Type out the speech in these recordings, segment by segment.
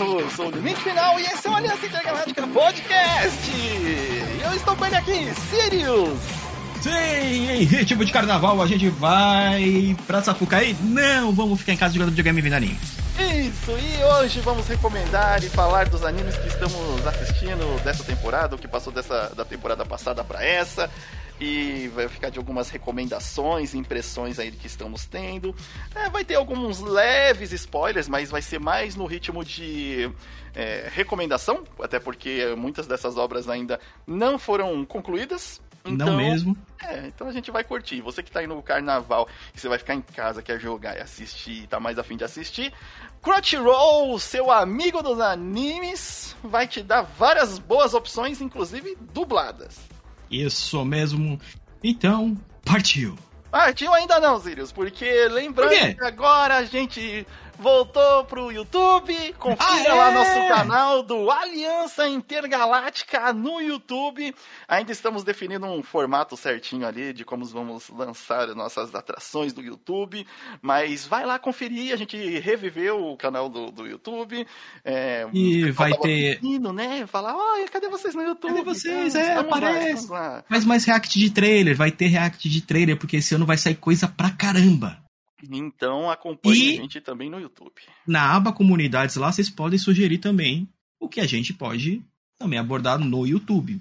eu sou o Limite Final e esse é o Aliança Intergaláctica Podcast. E eu estou com ele aqui, Sirius. Sim, em ritmo de carnaval a gente vai pra Sapucaí? Não, vamos ficar em casa jogando videogame e vendo anime. Isso, e hoje vamos recomendar e falar dos animes que estamos assistindo dessa temporada, o que passou dessa, da temporada passada para essa e vai ficar de algumas recomendações, impressões aí que estamos tendo. É, vai ter alguns leves spoilers, mas vai ser mais no ritmo de é, recomendação, até porque muitas dessas obras ainda não foram concluídas. Então, não mesmo. É, então a gente vai curtir. Você que tá aí no carnaval e você vai ficar em casa, quer jogar e assistir, tá mais afim de assistir, Crunchyroll, seu amigo dos animes, vai te dar várias boas opções, inclusive dubladas. Isso mesmo. Então, partiu. Partiu ainda não, Sirius, porque lembrando Por que agora a gente voltou pro YouTube. Confira ah, lá nosso canal do Aliança Intergaláctica no YouTube. Ainda estamos definindo um formato certinho ali de como vamos lançar nossas atrações do YouTube. Mas vai lá conferir, a gente reviveu o canal do, do YouTube. É, e vai ter. Pedindo, né? Falar, olha, cadê vocês no YouTube? Cadê vocês? Então, é, aparece. Lá, Mas mais react de trailer, vai ter react de trailer, porque esse ano vai sair coisa pra caramba. Então acompanhe e a gente também no YouTube. Na aba comunidades lá, vocês podem sugerir também o que a gente pode também abordar no YouTube.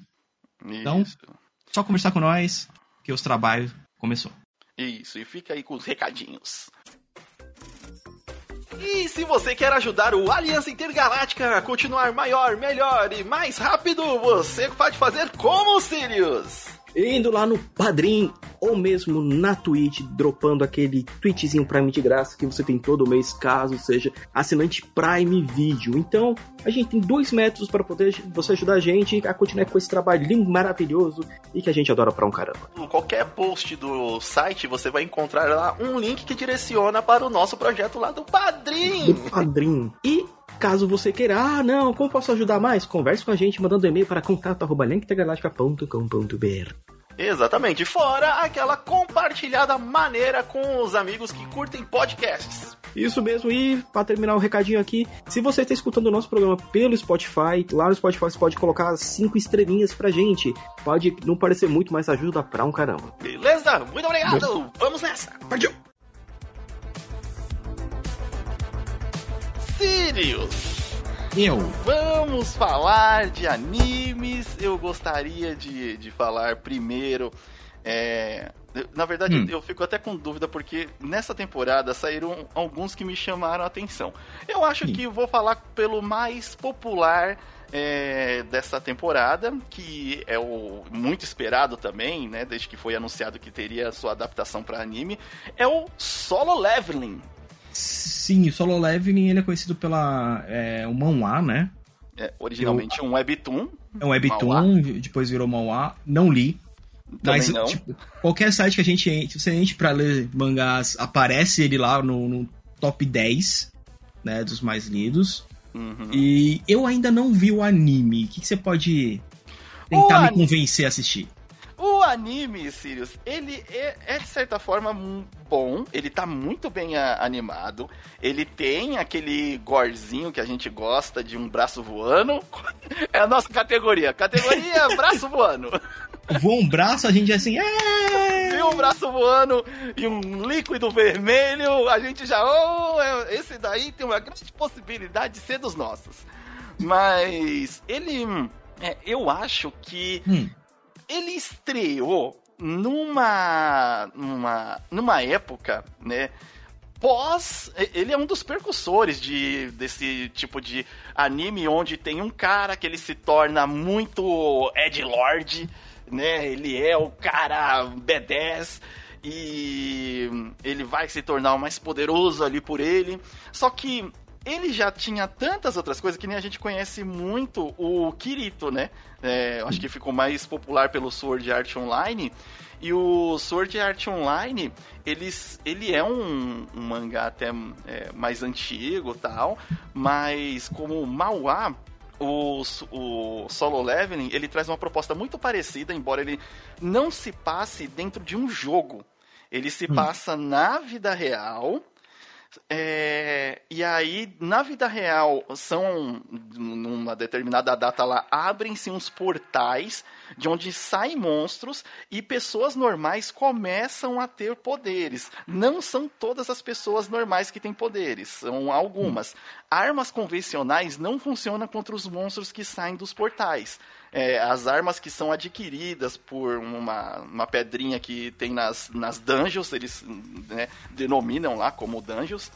Então, Isso. Então, só conversar com nós, que os trabalhos começou. Isso, e fica aí com os recadinhos. E se você quer ajudar o Aliança Intergaláctica a continuar maior, melhor e mais rápido, você pode fazer como Sirius indo lá no Padrim ou mesmo na Twitch, dropando aquele tweetzinho Prime de graça que você tem todo mês, caso seja assinante Prime Video. Então, a gente tem dois métodos para poder você ajudar a gente a continuar com esse trabalho lindo, maravilhoso e que a gente adora pra um caramba. Em qualquer post do site, você vai encontrar lá um link que direciona para o nosso projeto lá do Padrim. Do Padrim. E Caso você queira, ah, não, como posso ajudar mais? Converse com a gente mandando e-mail para contato.linktegaláctica.com.br. Exatamente, fora aquela compartilhada maneira com os amigos que curtem podcasts. Isso mesmo, e para terminar o recadinho aqui, se você está escutando o nosso programa pelo Spotify, lá no Spotify você pode colocar cinco estrelinhas pra gente. Pode não parecer muito, mas ajuda pra um caramba. Beleza, muito obrigado, vamos nessa. Partiu! Sirius. Eu. Vamos falar de animes. Eu gostaria de, de falar primeiro. É, na verdade, hum. eu fico até com dúvida porque nessa temporada saíram alguns que me chamaram a atenção. Eu acho Sim. que vou falar pelo mais popular é, dessa temporada, que é o muito esperado também, né? Desde que foi anunciado que teria sua adaptação para anime, é o Solo Leveling. Sim, o Solo Leveling ele é conhecido pela é, o manhwa, né? É, originalmente Eu, um webtoon. É um webtoon, depois virou manhwa. Não li. Também mas, não. Tipo, qualquer site que a gente entre, você entra pra ler mangás, aparece ele lá no, no top 10, né, dos mais lidos. Uhum. E eu ainda não vi o anime. O que, que você pode tentar o me anime... convencer a assistir? O anime, Sirius, ele é, é, de certa forma bom, ele tá muito bem a, animado, ele tem aquele gorzinho que a gente gosta de um braço voando. É a nossa categoria, categoria braço voando. Voa um braço, a gente é assim, é... E um braço voando e um líquido vermelho, a gente já, oh, é, esse daí tem uma grande possibilidade de ser dos nossos. Mas ele, é, eu acho que hum ele estreou numa, numa, numa época, né? Pós, ele é um dos percussores de, desse tipo de anime onde tem um cara que ele se torna muito Ed Lord, né? Ele é o cara B10 e ele vai se tornar o mais poderoso ali por ele. Só que ele já tinha tantas outras coisas que nem a gente conhece muito o Kirito, né? É, acho que ficou mais popular pelo Sword Art Online. E o Sword Art Online, eles, ele é um, um mangá até é, mais antigo tal, mas como Mauá, o, o Solo Leveling, ele traz uma proposta muito parecida, embora ele não se passe dentro de um jogo. Ele se hum. passa na vida real, É, e aí, na vida real, são numa determinada data lá, abrem-se uns portais de onde saem monstros e pessoas normais começam a ter poderes. Não são todas as pessoas normais que têm poderes, são algumas. Armas convencionais não funcionam contra os monstros que saem dos portais. É, as armas que são adquiridas por uma, uma pedrinha que tem nas, nas dungeons, eles né, denominam lá como dungeons,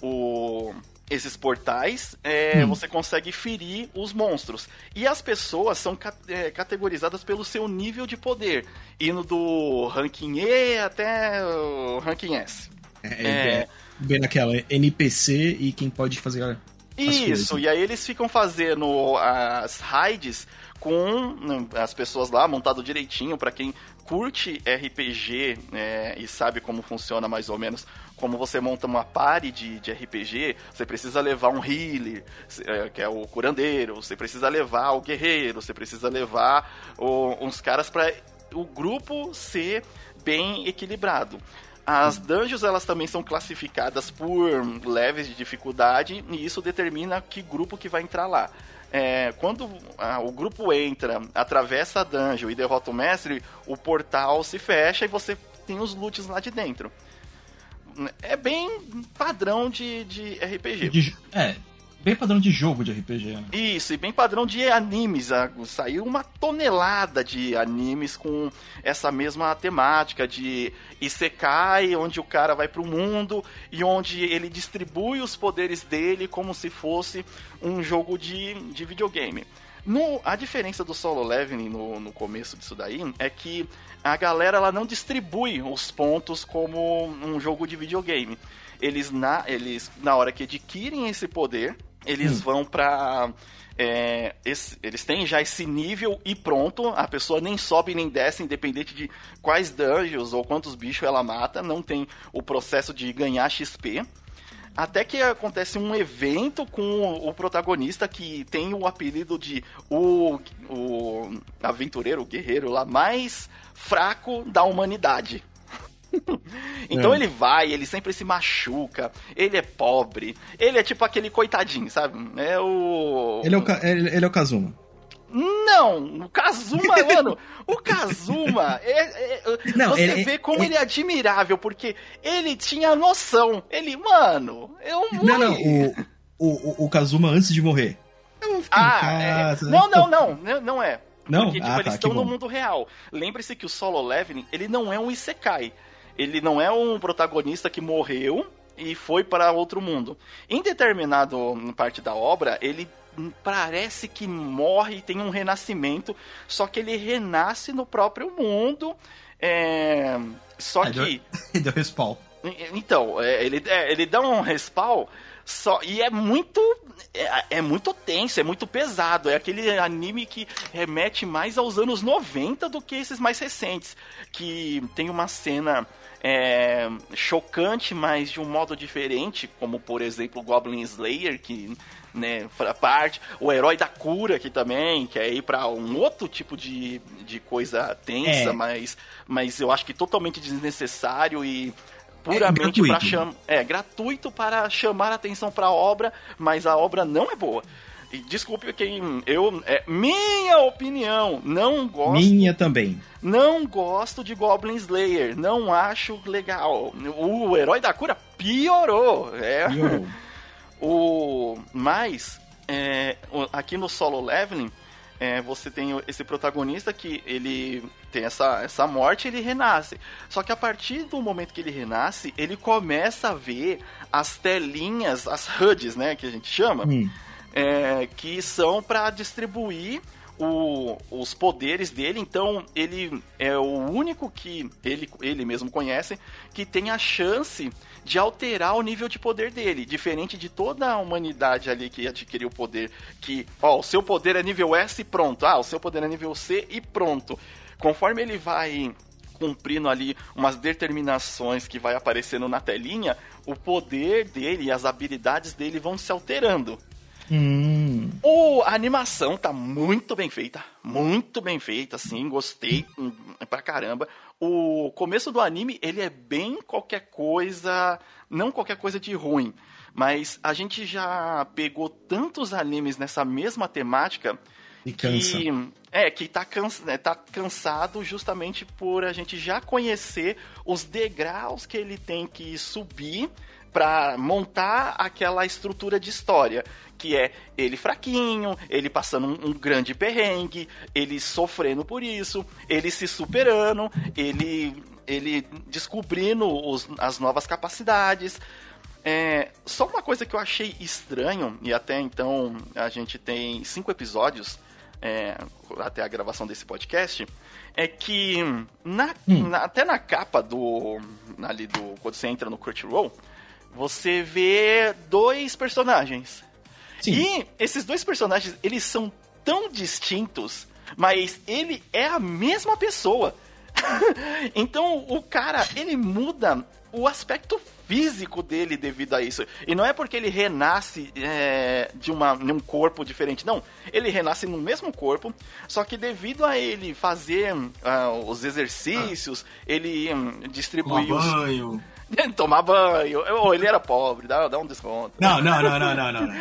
o, esses portais, é, hum. você consegue ferir os monstros. E as pessoas são é, categorizadas pelo seu nível de poder, indo do ranking E até o ranking S. É, é, é bem naquela NPC e quem pode fazer isso, e aí eles ficam fazendo as raids com né, as pessoas lá montado direitinho para quem curte RPG é, e sabe como funciona mais ou menos como você monta uma party de, de RPG, você precisa levar um healer, é, que é o curandeiro, você precisa levar o guerreiro, você precisa levar o, uns caras para o grupo ser bem equilibrado. As dungeons elas também são classificadas por levels de dificuldade e isso determina que grupo que vai entrar lá. É, quando o grupo entra, atravessa a dungeon e derrota o mestre, o portal se fecha e você tem os loots lá de dentro. É bem padrão de, de RPG. De, é, Bem padrão de jogo de RPG, né? Isso, e bem padrão de animes. Saiu uma tonelada de animes com essa mesma temática de Isekai, onde o cara vai pro mundo e onde ele distribui os poderes dele como se fosse um jogo de, de videogame. No, a diferença do solo leveling no, no começo disso daí é que a galera ela não distribui os pontos como um jogo de videogame. Eles na, eles, na hora que adquirem esse poder, eles hum. vão para é, esse, eles têm já esse nível e pronto, a pessoa nem sobe nem desce, independente de quais dungeons ou quantos bichos ela mata, não tem o processo de ganhar XP. Até que acontece um evento com o protagonista que tem o apelido de o, o aventureiro, o guerreiro lá mais fraco da humanidade. então é. ele vai, ele sempre se machuca, ele é pobre, ele é tipo aquele coitadinho, sabe? É o. Ele é o, ele, ele é o Kazuma. Não, o Kazuma, mano, o Kazuma, é, é, Não, você ele, vê como ele, ele, é admirável, porque ele tinha noção. Ele, mano, eu morri. Não, não, o, o, o Kazuma antes de morrer. Eu vou ficar ah, em é. casa. É. Não, não, não, não é. Não? Porque, tipo, ah, eles tá, estão no mundo real. Lembre-se que o Solo Leveling, ele não é um Isekai ele não é um protagonista que morreu e foi para outro mundo. Em determinado parte da obra, ele parece que morre e tem um renascimento, só que ele renasce no próprio mundo. É... Só que. Ele deu respawn. Então, é, ele, é, ele dá um respawn. Só, e é muito é, é, muito tenso, é muito pesado. É aquele anime que remete mais aos anos 90 do que esses mais recentes. Que tem uma cena é, chocante, mas de um modo diferente, como por exemplo Goblin Slayer, que né, parte, o herói da cura aqui também, que é ir para um outro tipo de, de coisa tensa, é. mas, mas eu acho que totalmente desnecessário e puramente é para chamar, é gratuito para chamar atenção para a obra, mas a obra não é boa. E desculpe quem eu é minha opinião, não gosto. Minha também. Não gosto de Goblin Slayer, não acho legal. O herói da cura piorou. É. Piorou. o mas é, aqui no solo leveling é, você tem esse protagonista que ele tem essa, essa morte ele renasce. Só que a partir do momento que ele renasce, ele começa a ver as telinhas, as HUDs, né, que a gente chama, hum. É, que são para distribuir o, os poderes dele, então ele é o único que ele, ele mesmo conhece que tem a chance de alterar o nível de poder dele, diferente de toda a humanidade ali que adquiriu o poder, que, ó, o seu poder é nível S e pronto, ah, o seu poder é nível C e pronto. Conforme ele vai cumprindo ali umas determinações que vai aparecendo na telinha, o poder dele e as habilidades dele vão se alterando. Hum. O, a animação tá muito bem feita. Muito bem feita, assim. Gostei hum, pra caramba. O começo do anime, ele é bem qualquer coisa. Não qualquer coisa de ruim. Mas a gente já pegou tantos animes nessa mesma temática. E cansa. Que, é, que tá, cansa, né, tá cansado justamente por a gente já conhecer os degraus que ele tem que subir para montar aquela estrutura de história que é ele fraquinho, ele passando um, um, grande perrengue, ele sofrendo por isso, ele se superando, ele, ele descobrindo os, as novas capacidades. É, só uma coisa que eu achei estranho, e até então a gente tem cinco episódios é, até a gravação desse podcast, é que na, hum. na, até na capa do. Ali do. Quando você entra no Crunchyroll, você vê dois personagens. Sim. E esses dois personagens, eles são tão distintos, mas ele é a mesma pessoa. então o cara, ele muda o aspecto físico dele devido a isso. E não é porque ele renasce é, de, uma, de um corpo diferente, não. Ele renasce no mesmo corpo, só que devido a ele fazer uh, os exercícios, ah. ele um, distribui os. Banho. Tomar banho. Ou ele era pobre, dá, dá um desconto. Não, não, não, não, não, não.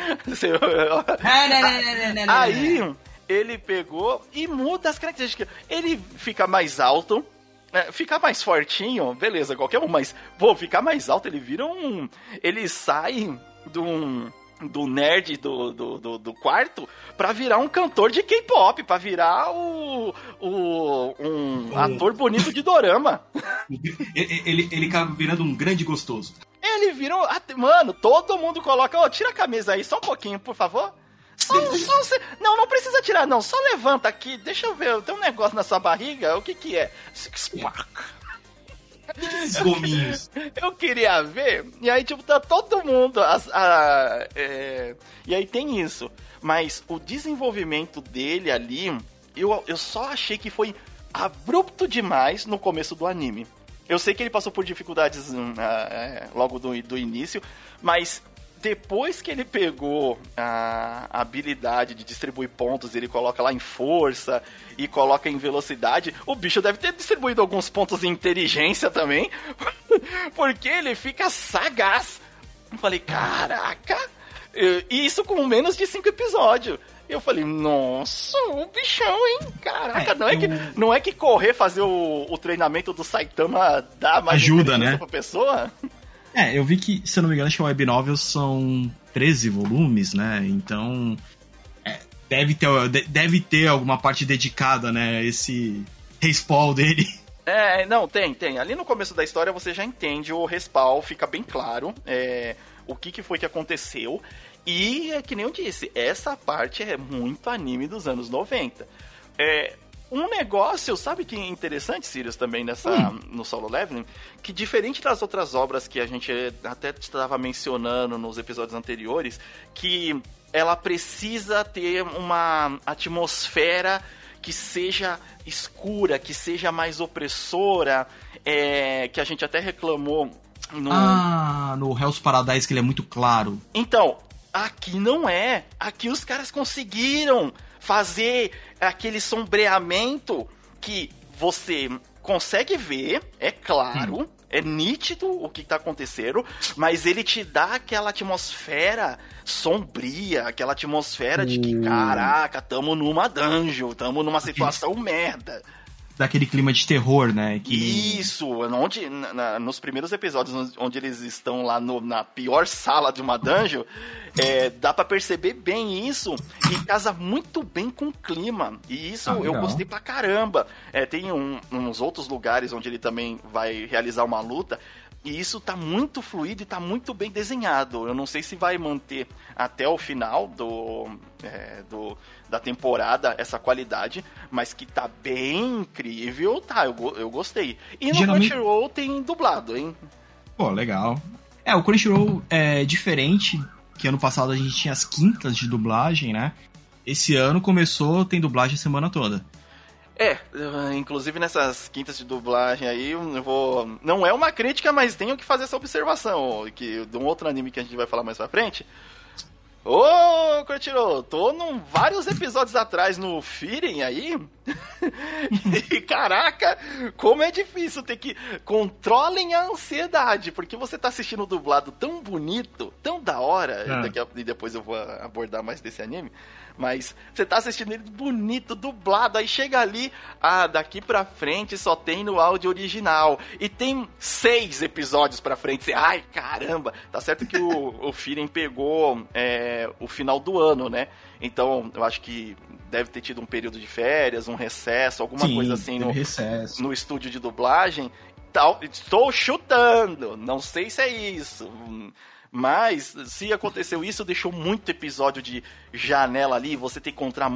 Aí ele pegou e muda as características. Ele fica mais alto. É, ficar mais fortinho, beleza, qualquer um, mas, pô, ficar mais alto, ele vira um. Ele sai de um do nerd do, do, do, do quarto pra virar um cantor de K-pop, pra virar o, o um ator bonito de dorama. ele, ele, ele acaba virando um grande gostoso. Ele vira um, Mano, todo mundo coloca. Ó, oh, tira a camisa aí, só um pouquinho, por favor. Só, só, não, não precisa tirar, não. Só levanta aqui, deixa eu ver. Tem um negócio na sua barriga, o que que é? Six pack. Gominhos. Eu queria ver, e aí, tipo, tá todo mundo. As, a, é, e aí tem isso. Mas o desenvolvimento dele ali, eu, eu só achei que foi abrupto demais no começo do anime. Eu sei que ele passou por dificuldades uh, logo do, do início, mas depois que ele pegou a habilidade de distribuir pontos, ele coloca lá em força e coloca em velocidade, o bicho deve ter distribuído alguns pontos em inteligência também, porque ele fica sagaz. Eu falei, caraca! E isso com menos de cinco episódios. Eu falei, nossa, o bichão, hein? Caraca, é, não, é eu... que, não é que correr, fazer o, o treinamento do Saitama dá mais ajuda, né? pra pessoa? É, eu vi que, se eu não me engano, acho que a web novel são 13 volumes, né? Então, é, deve, ter, deve ter alguma parte dedicada, né? Esse respawn dele. É, não, tem, tem. Ali no começo da história você já entende o respawn, fica bem claro é, o que, que foi que aconteceu. E é que nem eu disse, essa parte é muito anime dos anos 90. É, um negócio, sabe que é interessante, Sirius, também nessa, hum. no Solo Leveling? Que diferente das outras obras que a gente até estava mencionando nos episódios anteriores, que ela precisa ter uma atmosfera que seja escura, que seja mais opressora, é, que a gente até reclamou no... Ah, no Hell's Paradise que ele é muito claro. Então, aqui não é. Aqui os caras conseguiram fazer aquele sombreamento que você consegue ver, é claro, hum. é nítido o que está acontecendo, mas ele te dá aquela atmosfera sombria, aquela atmosfera de que, hum. caraca, tamo numa dungeon, tamo numa situação merda daquele clima de terror, né? Que... Isso, onde, na, nos primeiros episódios, onde eles estão lá no, na pior sala de uma dungeon, é, dá para perceber bem isso e casa muito bem com o clima. E isso ah, eu gostei pra caramba. É, tem um, uns outros lugares onde ele também vai realizar uma luta e isso tá muito fluido e tá muito bem desenhado. Eu não sei se vai manter até o final do, é, do da temporada essa qualidade, mas que tá bem incrível, tá, eu, eu gostei. E no Geralmente... Crunchyroll tem dublado, hein? Pô, legal. É, o Crunchyroll é diferente, que ano passado a gente tinha as quintas de dublagem, né? Esse ano começou, tem dublagem a semana toda. É, inclusive nessas quintas de dublagem aí, eu vou. Não é uma crítica, mas tenho que fazer essa observação. Que de um outro anime que a gente vai falar mais pra frente. Ô, Crunchyroll, tô num vários episódios atrás no Feeling aí. e caraca, como é difícil ter que. Controlem a ansiedade, porque você tá assistindo dublado tão bonito, tão da hora, ah. e, a, e depois eu vou abordar mais desse anime. Mas você tá assistindo ele bonito, dublado, aí chega ali, ah, daqui pra frente só tem no áudio original. E tem seis episódios pra frente. Você, ai, caramba! Tá certo que o, o Firen pegou é, o final do ano, né? Então, eu acho que deve ter tido um período de férias, um recesso, alguma Sim, coisa assim no, recesso. no estúdio de dublagem. Tal, estou chutando, não sei se é isso. Mas, se aconteceu isso, deixou muito episódio de janela ali. Você tem que contra,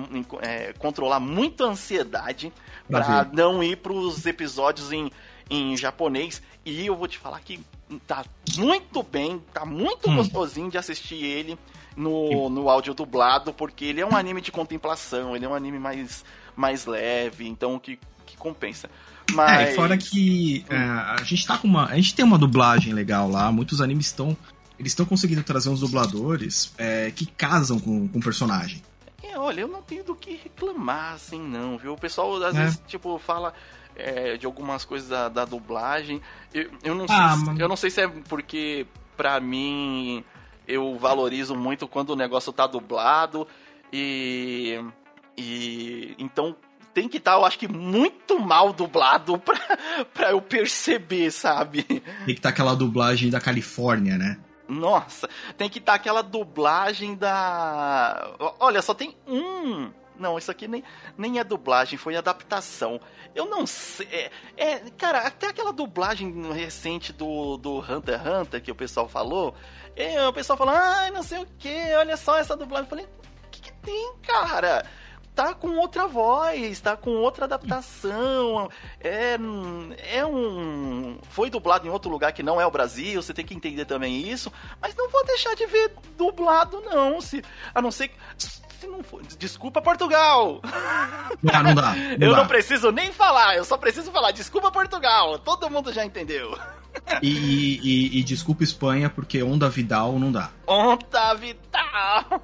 é, controlar muita ansiedade para não ir pros episódios em, em japonês. E eu vou te falar que tá muito bem, tá muito hum. gostosinho de assistir ele no, no áudio dublado, porque ele é um anime de contemplação, ele é um anime mais, mais leve, então que, que compensa. Mas... É, e fora que é, a gente tá com uma. A gente tem uma dublagem legal lá, muitos animes estão eles estão conseguindo trazer uns dubladores é, que casam com, com o personagem. É, olha, eu não tenho do que reclamar, assim, não, viu? O pessoal às é. vezes, tipo, fala é, de algumas coisas da, da dublagem. Eu, eu, não ah, sei, eu não sei se é porque, pra mim, eu valorizo muito quando o negócio tá dublado e. E. Então, tem que estar, tá, eu acho que, muito mal dublado pra, pra eu perceber, sabe? Tem que estar tá aquela dublagem da Califórnia, né? Nossa, tem que estar tá aquela dublagem da. Olha, só tem um. Não, isso aqui nem, nem é dublagem, foi adaptação. Eu não sei. É, é, cara, até aquela dublagem recente do, do Hunter x Hunter que o pessoal falou. É, o pessoal falou, ai, ah, não sei o que, olha só essa dublagem. Eu falei, o que, que tem, cara? Tá com outra voz, tá com outra adaptação. É, é um. Foi dublado em outro lugar que não é o Brasil, você tem que entender também isso. Mas não vou deixar de ver dublado, não. Se, a não ser. Se não for, desculpa Portugal! Não, não dá. Não eu dá. não preciso nem falar, eu só preciso falar desculpa Portugal. Todo mundo já entendeu. E, e, e, desculpa Espanha, porque Onda Vidal não dá. Onda Vidal!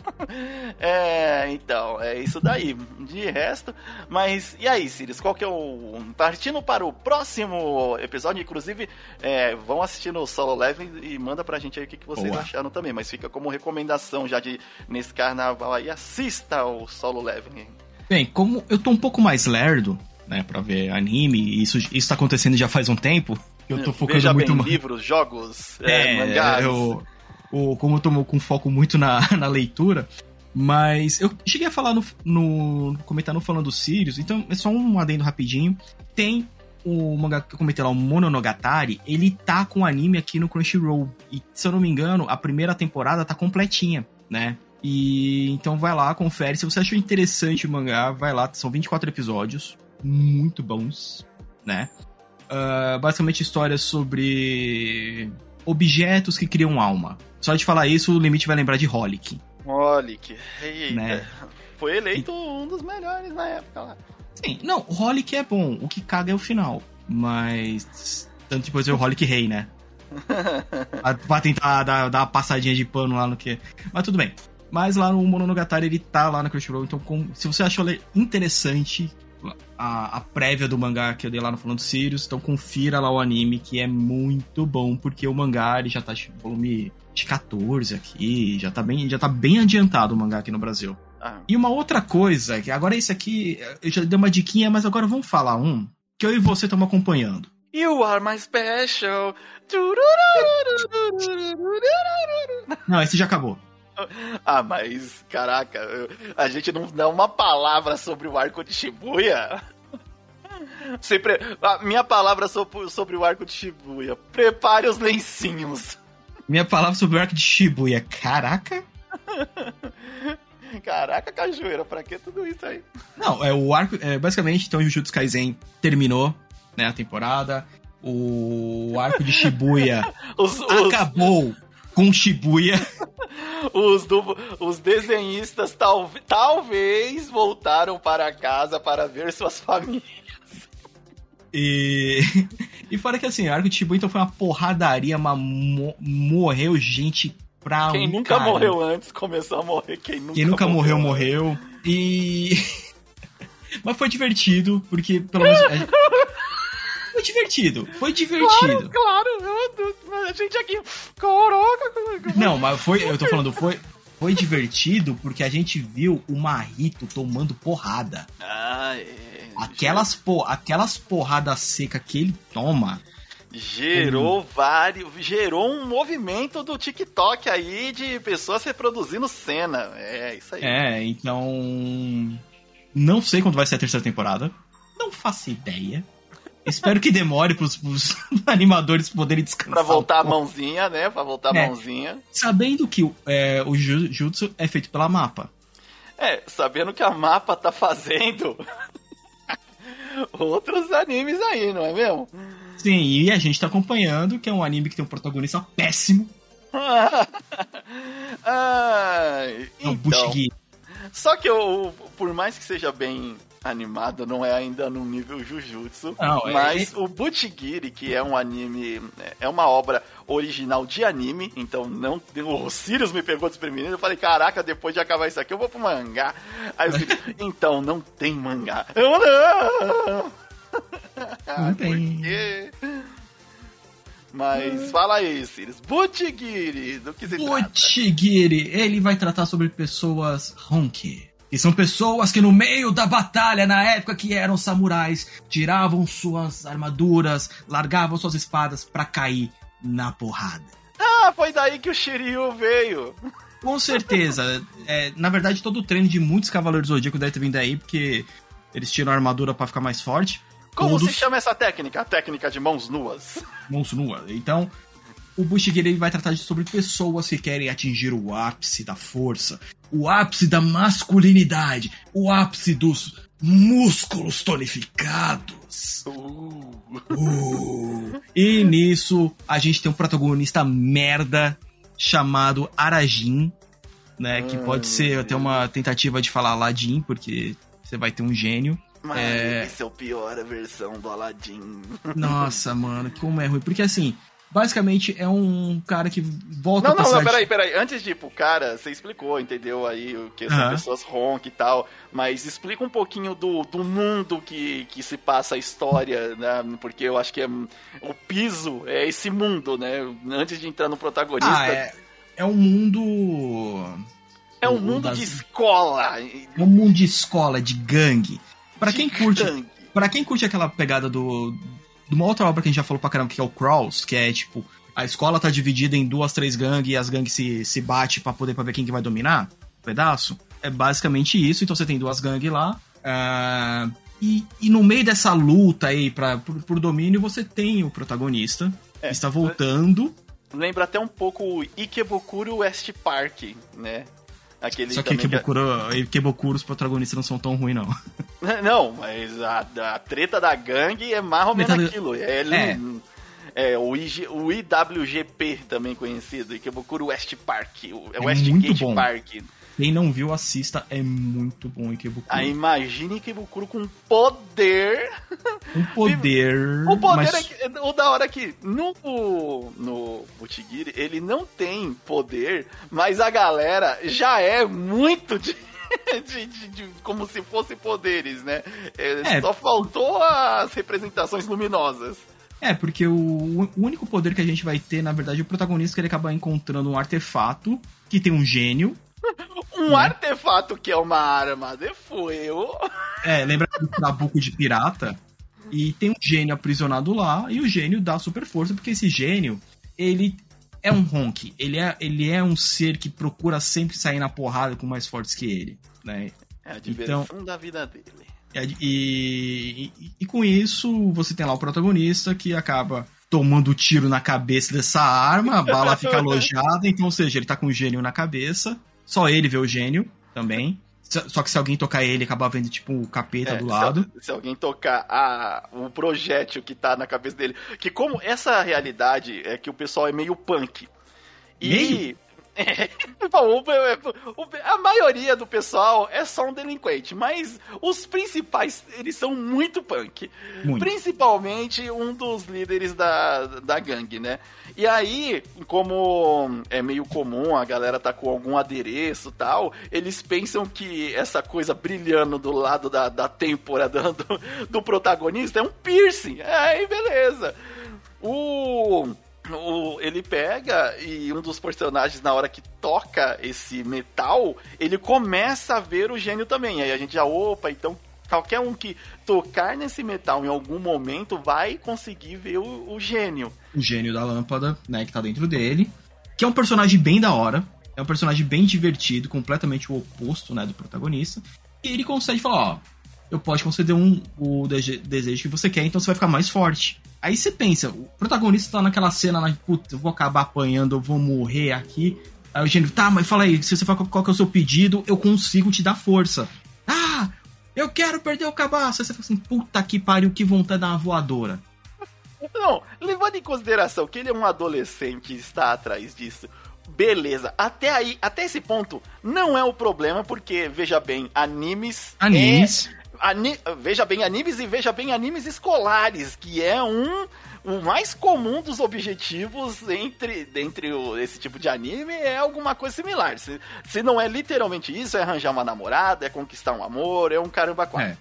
É, então, é isso daí. De resto, mas e aí, Sirius, qual que é o. Partindo para o próximo episódio, inclusive, é, vão assistir no Solo Level e manda pra gente aí o que, que vocês Boa. acharam também. Mas fica como recomendação já de nesse carnaval aí, assista o Solo Level. Bem, como eu tô um pouco mais lerdo, né, pra ver anime, e isso, isso tá acontecendo já faz um tempo, eu tô focando Veja muito bem, livros, jogos, é, é, mangás. Eu, eu, como eu tô com foco muito na, na leitura, mas eu cheguei a falar no, no comentar no falando Sirius, então é só um adendo rapidinho. Tem o mangá que eu comentei lá, o Mononogatari, ele tá com anime aqui no Crunchyroll. E se eu não me engano, a primeira temporada tá completinha, né? E então vai lá, confere. Se você achou interessante o mangá, vai lá, são 24 episódios, muito bons, né? Uh, basicamente histórias sobre objetos que criam alma. Só de falar isso, o Limite vai lembrar de Holic. Holic, né? Foi eleito e... um dos melhores na época lá. Sim, não, o Holic é bom, o que caga é o final. Mas. Tanto depois é o Holic Rei, né? pra tentar dar, dar uma passadinha de pano lá no que. Mas tudo bem. Mas lá no Mononogatari ele tá lá na Crunchyroll, então com... se você achou interessante, a, a, prévia do mangá que eu dei lá no Falando Sirius, então confira lá o anime, que é muito bom, porque o mangá ele já tá tipo, volume de 14 aqui, já tá bem, já tá bem adiantado o mangá aqui no Brasil. Ah. E uma outra coisa, que agora esse aqui, eu já dei uma diquinha, mas agora vamos falar um, que eu e você estamos acompanhando. You are my special. Não, esse já acabou. Ah, mas caraca, a gente não dá uma palavra sobre o arco de Shibuya. Sempre, minha palavra sobre, sobre o arco de Shibuya. Prepare os lencinhos. Minha palavra sobre o arco de Shibuya. Caraca. Caraca, cajueira, pra que tudo isso aí? Não, é o arco. É, basicamente, então, o Jujutsu Kaisen terminou né, a temporada. O arco de Shibuya os, acabou os... com Shibuya. os, do, os desenhistas tal, talvez voltaram para casa para ver suas famílias. E, e fora que assim, Arco de Shibuya então foi uma porradaria, mas mo, morreu gente pra Quem um nunca cara. morreu antes começou a morrer. Quem nunca, Quem nunca morreu, morreu. E. Mas foi divertido, porque pelo menos. é- Foi divertido, foi divertido. Claro, eu- a gente aqui. Caraca, Não, mas foi. Eu tô falando, foi. Foi divertido porque a gente viu o Marrito tomando porrada. Ah, é. Aquelas, po, aquelas porradas secas que ele toma. Gerou Hum. vários. Gerou um movimento do TikTok aí de pessoas reproduzindo cena. É, isso aí. É, então. Não sei quando vai ser a terceira temporada. Não faço ideia. Espero que demore pros, pros animadores poderem descansar. Pra voltar a um mãozinha, né? Pra voltar a É. mãozinha. Sabendo que é, o ju- Jutsu é feito pela mapa. É, sabendo que a mapa tá fazendo outros animes aí, não é mesmo? Sim, e a gente tá acompanhando, que é um anime que tem um protagonista péssimo. Ai, É o então, Bushigi. só que eu, por mais que seja bem animado, não é ainda no nível Jujutsu, Não, é- mas o Butchigiri, que é um anime, é uma obra original de anime, então não, o Sirius me pegou desprevenido, eu falei, caraca, depois de acabar isso aqui eu vou pro mangá. Aí eu disse, então não tem mangá. Eu não! Não tem. Por quê? Mas fala aí, Sirius. Butchigiri, do que se trata? Butchigiri, ele vai tratar sobre pessoas Honki. Que são pessoas que no meio da batalha, na época que eram samurais, tiravam suas armaduras, largavam suas espadas pra cair na porrada. Ah, foi daí que o Shiryu veio. Com certeza. é, na verdade, todo o treino de muitos Cavaleiros do Zodíaco deve ter vindo aí, porque eles tiram a armadura pra ficar mais forte. Como Todos se chama essa técnica? A técnica de mãos nuas. mãos nuas. Então, o Bushigiri vai tratar de- sobre pessoas que querem atingir o ápice da força, o ápice da masculinidade, o ápice dos músculos tonificados. Uh. E nisso, a gente tem um protagonista merda chamado Arajin, né? Que pode ser até uma tentativa de falar Aladdin, porque você vai ter um gênio. Mas É. esse é o pior a versão do Aladdin. Nossa, mano, como é ruim. Porque assim, basicamente é um cara que volta Não, não, não, cidade- peraí, peraí. Antes de ir pro cara, você explicou, entendeu? Aí o que são Aham. pessoas ronk e tal. Mas explica um pouquinho do, do mundo que, que se passa a história, né? Porque eu acho que é, o piso é esse mundo, né? Antes de entrar no protagonista. Ah, é, é um mundo. é um o mundo das- de escola. É um mundo de escola, de gangue. Pra quem curte. Pra quem curte aquela pegada do. De uma outra obra que a gente já falou pra caramba, que é o Crawls, que é tipo. A escola tá dividida em duas, três gangues e as gangues se, se batem pra poder pra ver quem que vai dominar o pedaço. É basicamente isso. Então você tem duas gangues lá. ah, e, e no meio dessa luta aí pra, por, por domínio, você tem o protagonista. É. que está voltando. Lembra até um pouco o Ikebukuro West Park, né? Aquele Só que também que- Ikebukuro, Ikebukuro, os protagonistas não são tão ruins, não. Não, mas a, a treta da gangue é mais ou menos aquilo. É, É. é, o, IG, o IWGP, também conhecido, Ikebukuro West Park. O, é É Westgate muito bom. Park. Quem não viu, assista. É muito bom Ikebukuro. Aí imagine Ikebukuro com poder. Um poder. O poder mas... é que, o da hora é que no, no Butchigiri ele não tem poder, mas a galera já é muito de. de- de- de- como se fosse poderes, né? É, É. Só faltou as representações luminosas. É, porque o, o único poder que a gente vai ter, na verdade, é o protagonista que ele acaba encontrando um artefato que tem um gênio. Um Né? artefato que é uma arma de fogo. É, lembra do trabuco de pirata? E tem um gênio aprisionado lá, e o gênio dá super força, porque esse gênio, ele é um honk. Ele é, ele é um ser que procura sempre sair na porrada com mais fortes que ele, né? É a diversão da vida dele. E, e, e com isso, você tem lá o protagonista que acaba tomando tiro na cabeça dessa arma, a bala fica alojada, então, ou seja, ele tá com o gênio na cabeça, só ele vê o gênio também. Só que se alguém tocar ele, acaba vendo, tipo, o capeta É, do se lado. al- Se, alguém tocar a, o projétil que tá na cabeça dele. Que como essa realidade é que o pessoal é meio punk. E. Meio? É, bom, a maioria do pessoal é só um delinquente, mas os principais, eles são muito punk. Muito. Principalmente um dos líderes da, da gangue, né? E aí, como é meio comum, a galera tá com algum adereço tal, eles pensam que essa coisa brilhando do lado da, da têmpora do, do protagonista é um piercing. Aí, beleza. O o, ele pega e um dos personagens, na hora que toca esse metal, ele começa a ver o gênio também. Aí a gente já, opa, então qualquer um que tocar nesse metal em algum momento vai conseguir ver o, o gênio. O gênio da lâmpada, né, que tá dentro dele. Que é um personagem bem da hora. É um personagem bem divertido, completamente o oposto, né, do protagonista. E ele consegue falar, ó, eu posso conceder um, o desejo que você quer, então você vai ficar mais forte. Aí você pensa, o protagonista tá naquela cena lá, puta, eu vou acabar apanhando, eu vou morrer aqui. Aí o gênio, tá, mas fala aí, se você fala qual que é o seu pedido, eu consigo te dar força. Ah, eu quero perder o cabaço. Aí você fala assim, puta que pariu, que vontade uma voadora. Não, levando em consideração que ele é um adolescente e está atrás disso, beleza. Até aí, até esse ponto, não é o problema, porque, veja bem, animes. Animes. É ani, veja bem animes e veja bem animes escolares, que é um o mais comum dos objetivos entre, entre o, esse tipo de anime é alguma coisa similar. Se, se não é literalmente isso, é arranjar uma namorada, é conquistar um amor, é um caramba quatro. É.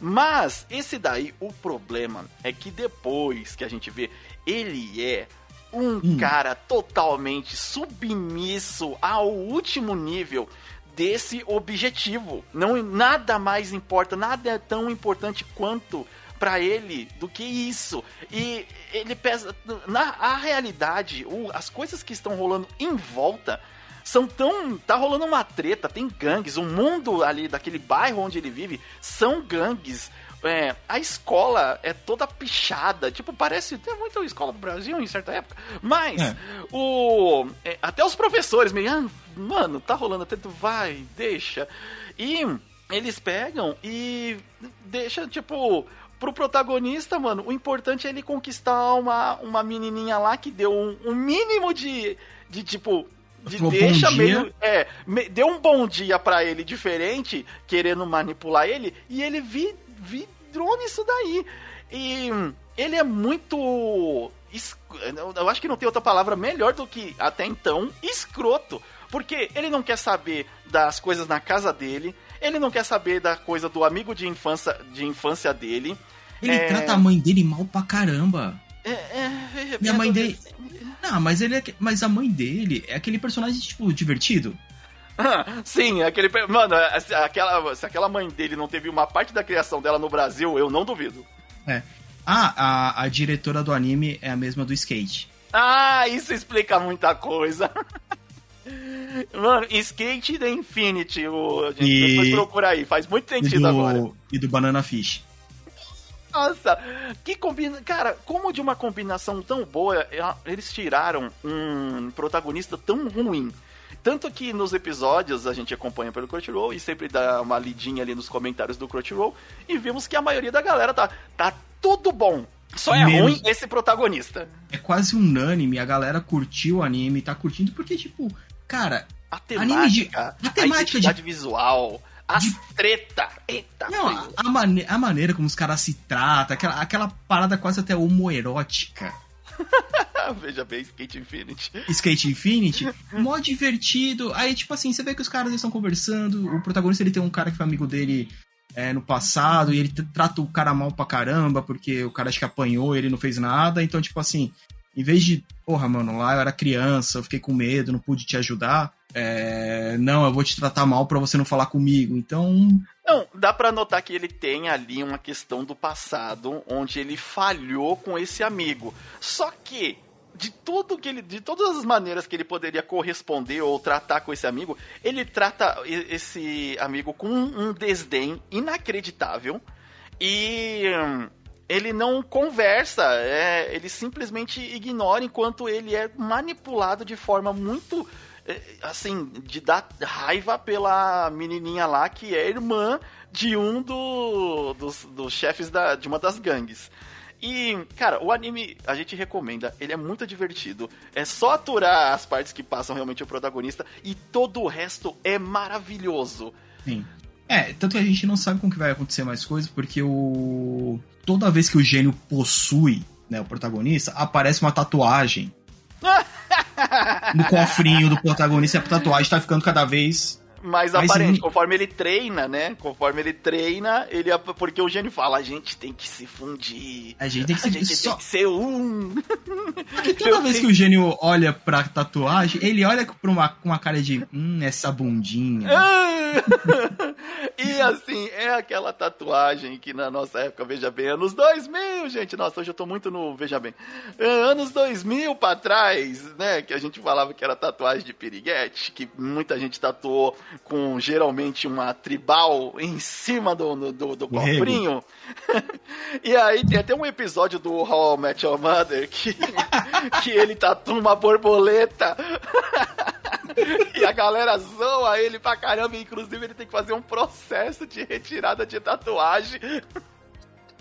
Mas esse daí, o problema é que depois que a gente vê, ele é um hum. cara totalmente submisso ao último nível desse objetivo. Não nada mais importa, nada é tão importante quanto para ele do que isso. E ele pesa na a realidade, o, as coisas que estão rolando em volta são tão. Tá rolando uma treta, tem gangues, o mundo ali daquele bairro onde ele vive são gangues. É, a escola é toda pichada, tipo, parece até muito a escola do Brasil em certa época. Mas é. o. É, até os professores meio. Ah, mano, tá rolando até tu vai, deixa. E eles pegam e deixa, tipo, pro protagonista, mano, o importante é ele conquistar uma, uma menininha lá que deu um, um mínimo de, de tipo, de deixa meio. É, me, deu um bom dia para ele diferente, querendo manipular ele, e ele vi, vidrou nisso daí. E ele é muito. Eu acho que não tem outra palavra melhor do que até então escroto. Porque ele não quer saber das coisas na casa dele, ele não quer saber da coisa do amigo de infância, de infância dele. Ele é... trata a mãe dele mal pra caramba. É, é, é e a mãe dele. Não, mas ele é... Mas a mãe dele é aquele personagem, tipo, divertido. Sim, aquele. Mano, aquela, se aquela mãe dele não teve uma parte da criação dela no Brasil, eu não duvido. É. Ah, a, a diretora do anime é a mesma do skate. Ah, isso explica muita coisa. Mano, Skate the Infinity, o, gente e... depois procura aí, faz muito sentido do... agora. E do Banana Fish. Nossa, que combina. Cara, como de uma combinação tão boa, eles tiraram um protagonista tão ruim. Tanto que nos episódios a gente acompanha pelo Crunchyroll e sempre dá uma lidinha ali nos comentários do Crunchyroll e vimos que a maioria da galera tá, tá tudo bom. Só é Menos... ruim esse protagonista. É quase unânime, a galera curtiu o anime, tá curtindo porque, tipo, cara, a temática, de, a, temática a de visual, as de... treta. Eita. Não, a, a, mane a maneira como os caras se tratam, aquela, aquela parada quase até homoerótica. Veja bem, Skate Infinity. Skate Infinity, mó divertido. Aí, tipo assim, você vê que os caras estão conversando. O protagonista ele tem um cara que foi amigo dele é, no passado e ele trata o cara mal pra caramba porque o cara acho que apanhou ele não fez nada. Então, tipo assim, em vez de, porra, mano, lá eu era criança, eu fiquei com medo, não pude te ajudar. É, não, eu vou te tratar mal para você não falar comigo. Então. Não, dá para notar que ele tem ali uma questão do passado onde ele falhou com esse amigo. Só que de tudo que ele, de todas as maneiras que ele poderia corresponder ou tratar com esse amigo, ele trata esse amigo com um desdém inacreditável e hum, ele não conversa, é, ele simplesmente ignora enquanto ele é manipulado de forma muito é, assim, de dar raiva pela menininha lá que é irmã de um do, dos, dos chefes da, de uma das gangues. E, cara, o anime a gente recomenda, ele é muito divertido. É só aturar as partes que passam realmente o protagonista e todo o resto é maravilhoso. Sim. É, tanto que a gente não sabe como que vai acontecer mais coisas, porque o. Toda vez que o gênio possui né, o protagonista, aparece uma tatuagem. no cofrinho do protagonista, a tatuagem tá ficando cada vez mais Mas aparente, conforme ele treina, né? Conforme ele treina, ele porque o gênio fala, a gente tem que se fundir. A gente tem que, se... gente só... tem que ser um. toda vez que o gênio olha pra tatuagem, ele olha com uma, com uma cara de hum, essa bundinha. e assim, é aquela tatuagem que na nossa época, veja bem, anos 2000, gente. Nossa, hoje eu tô muito no, veja bem. É, anos 2000 pra trás, né? Que a gente falava que era tatuagem de piriguete, que muita gente tatuou com geralmente uma tribal em cima do, do, do cofrinho. e aí tem até um episódio do How I Met Your Mother que, que ele tatua uma borboleta. e a galera zoa ele pra caramba. Inclusive, ele tem que fazer um processo de retirada de tatuagem.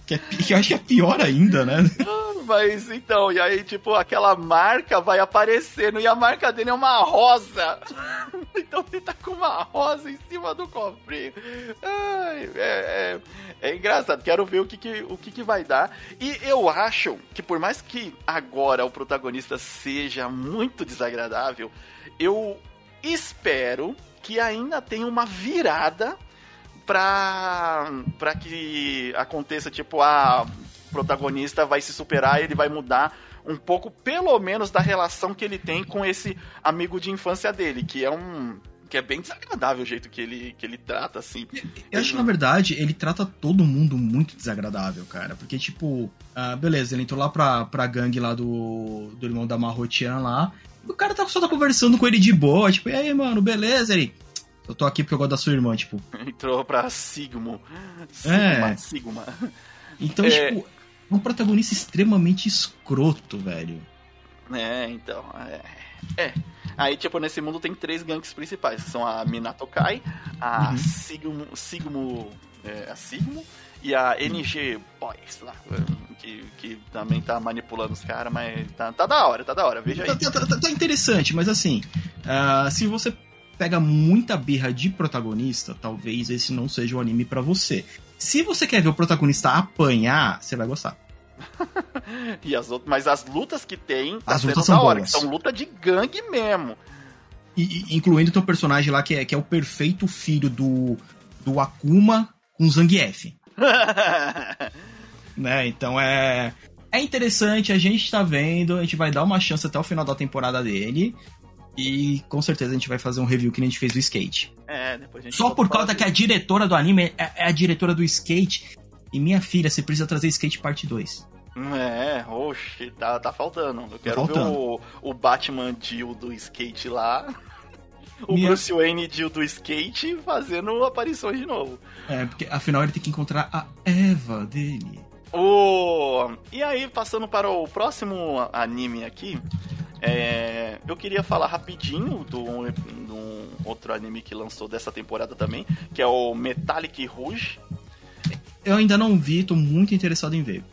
Que, é, que eu acho que é pior ainda, né? Mas então, e aí, tipo, aquela marca vai aparecendo e a marca dele é uma rosa. então ele tá com uma rosa em cima do cofrinho. Ai, é, é, é, engraçado, quero ver o que, que o que, que vai dar. E eu acho que por mais que agora o protagonista seja muito desagradável, eu espero que ainda tenha uma virada pra, pra que aconteça, tipo, a protagonista vai se superar, ele vai mudar um pouco, pelo menos, da relação que ele tem com esse amigo de infância dele, que é um. Que é bem desagradável o jeito que ele, que ele trata, assim. Eu acho que, na verdade, ele trata todo mundo muito desagradável, cara. Porque, tipo, ah, beleza, ele entrou lá pra, pra gangue lá do, do irmão da Marrotian lá. O cara tá, só tá conversando com ele de boa, tipo, e aí, mano, beleza? Ele, eu tô aqui porque eu gosto da sua irmã, tipo. Entrou pra Sigmo. Sigma, é. Sigma. Então, é... tipo, é um protagonista extremamente escroto, velho. É, então. É. é. Aí, tipo, nesse mundo tem três gangues principais, que são a Minatokai, a uhum. Sigmo. Sigmo. É, a Sigmo e a NG Boys lá, que, que também tá manipulando os caras, mas tá, tá da hora, tá da hora, veja tá, aí. Tá, tá, tá interessante, mas assim, uh, se você pega muita birra de protagonista, talvez esse não seja o anime para você. Se você quer ver o protagonista apanhar, você vai gostar. e as outras, mas as lutas que tem, tá as lutas são hora, boas. são luta de gangue mesmo. E, incluindo teu personagem lá que é, que é o perfeito filho do, do Akuma com Zangief. né? Então é é interessante, a gente tá vendo, a gente vai dar uma chance até o final da temporada dele. E com certeza a gente vai fazer um review que nem a gente fez do skate. É, depois a gente Só por causa que a diretora do anime é, é, a diretora do skate. E minha filha, você precisa trazer skate parte 2. É, oxe, tá, tá faltando. Eu tá quero tá faltando. ver o, o Batman Jill do skate lá. O minha... Bruce Wayne Jill do skate fazendo aparições de novo. É, porque afinal ele tem que encontrar a Eva dele. Oh, e aí, passando para o próximo anime aqui, é, eu queria falar rapidinho do, do outro anime que lançou dessa temporada também, que é o Metallic Rouge. Eu ainda não vi, tô muito interessado em ver.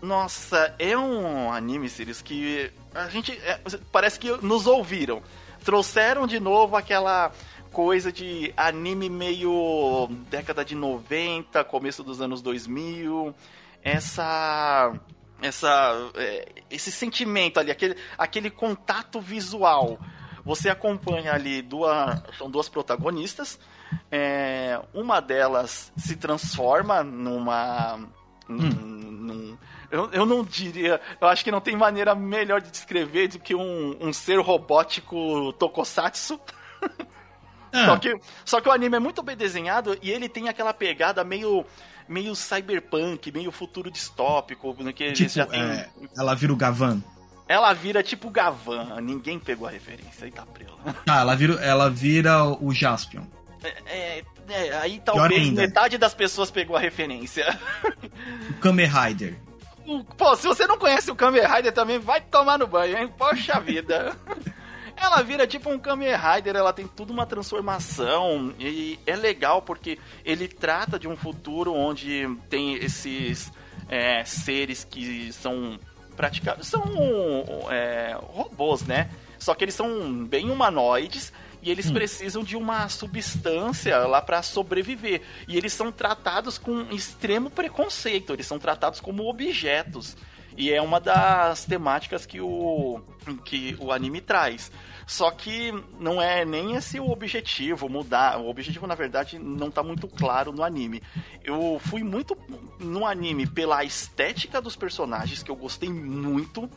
Nossa, é um anime, Sirius, que a gente. É, parece que nos ouviram. Trouxeram de novo aquela coisa de anime meio década de 90, começo dos anos 2000. Essa essa, é, esse sentimento ali, aquele, aquele contato visual. Você acompanha ali duas, são duas protagonistas. É, uma delas se transforma numa. Hum. Num, eu, eu não diria. Eu acho que não tem maneira melhor de descrever do que um, um ser robótico tokusatsu. É. Só, que, só que o anime é muito bem desenhado e ele tem aquela pegada meio meio cyberpunk, meio futuro distópico, né, que tipo, já tem... é, ela vira o Gavan. Ela vira tipo Gavan, ninguém pegou a referência, eita prela. Ah, ela vira, ela vira o Jaspion. É, é, é aí talvez metade das pessoas pegou a referência. O Kamen Rider. Pô, se você não conhece o Kamen Rider também, vai tomar no banho, hein? Poxa vida. Ela vira tipo um Kamen Rider, ela tem tudo uma transformação e é legal porque ele trata de um futuro onde tem esses é, seres que são praticados. São é, robôs, né? Só que eles são bem humanoides e eles hum. precisam de uma substância lá para sobreviver. E eles são tratados com extremo preconceito, eles são tratados como objetos. E é uma das temáticas que o, que o anime traz. Só que não é nem esse o objetivo, mudar. O objetivo, na verdade, não tá muito claro no anime. Eu fui muito no anime pela estética dos personagens, que eu gostei muito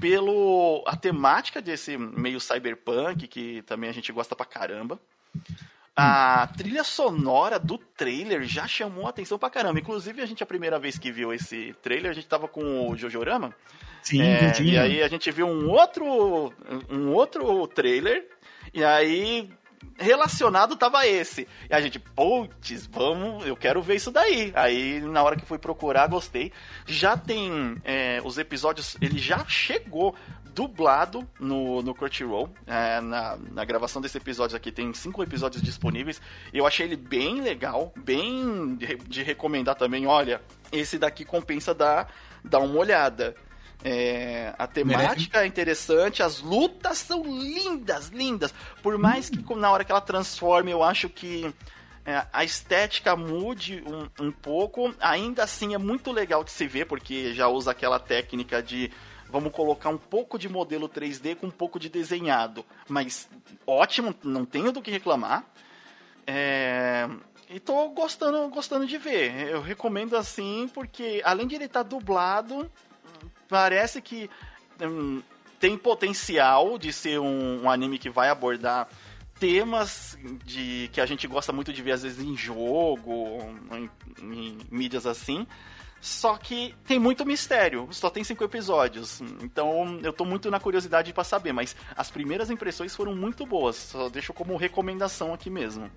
pelo a temática desse meio cyberpunk que também a gente gosta pra caramba. A trilha sonora do trailer já chamou a atenção pra caramba. Inclusive, a gente, a primeira vez que viu esse trailer, a gente tava com o Jojorama. Sim, é, E aí a gente viu um outro, um outro trailer. E aí relacionado tava esse. E a gente, putz, vamos, eu quero ver isso daí. Aí, na hora que fui procurar, gostei. Já tem é, os episódios, ele já chegou dublado no, no Crunchyroll. É, na, na gravação desse episódio aqui tem cinco episódios disponíveis. Eu achei ele bem legal, bem de, de recomendar também. Olha, esse daqui compensa dar, dar uma olhada. É, a temática é interessante, as lutas são lindas, lindas. Por mais que na hora que ela transforme, eu acho que é, a estética mude um, um, pouco, ainda assim é muito legal de se ver, porque já usa aquela técnica de vamos colocar um pouco de modelo 3D com um pouco de desenhado. Mas ótimo, não tenho do que reclamar. É, e tô gostando, gostando de ver. Eu recomendo assim, porque além de ele estar tá dublado, parece que hum, tem potencial de ser um, um, anime que vai abordar temas de que a gente gosta muito de ver às vezes em jogo, em, em mídias assim. Só que tem muito mistério, só tem cinco episódios. Então eu tô muito na curiosidade para saber, mas as primeiras impressões foram muito boas. Só deixo como recomendação aqui mesmo.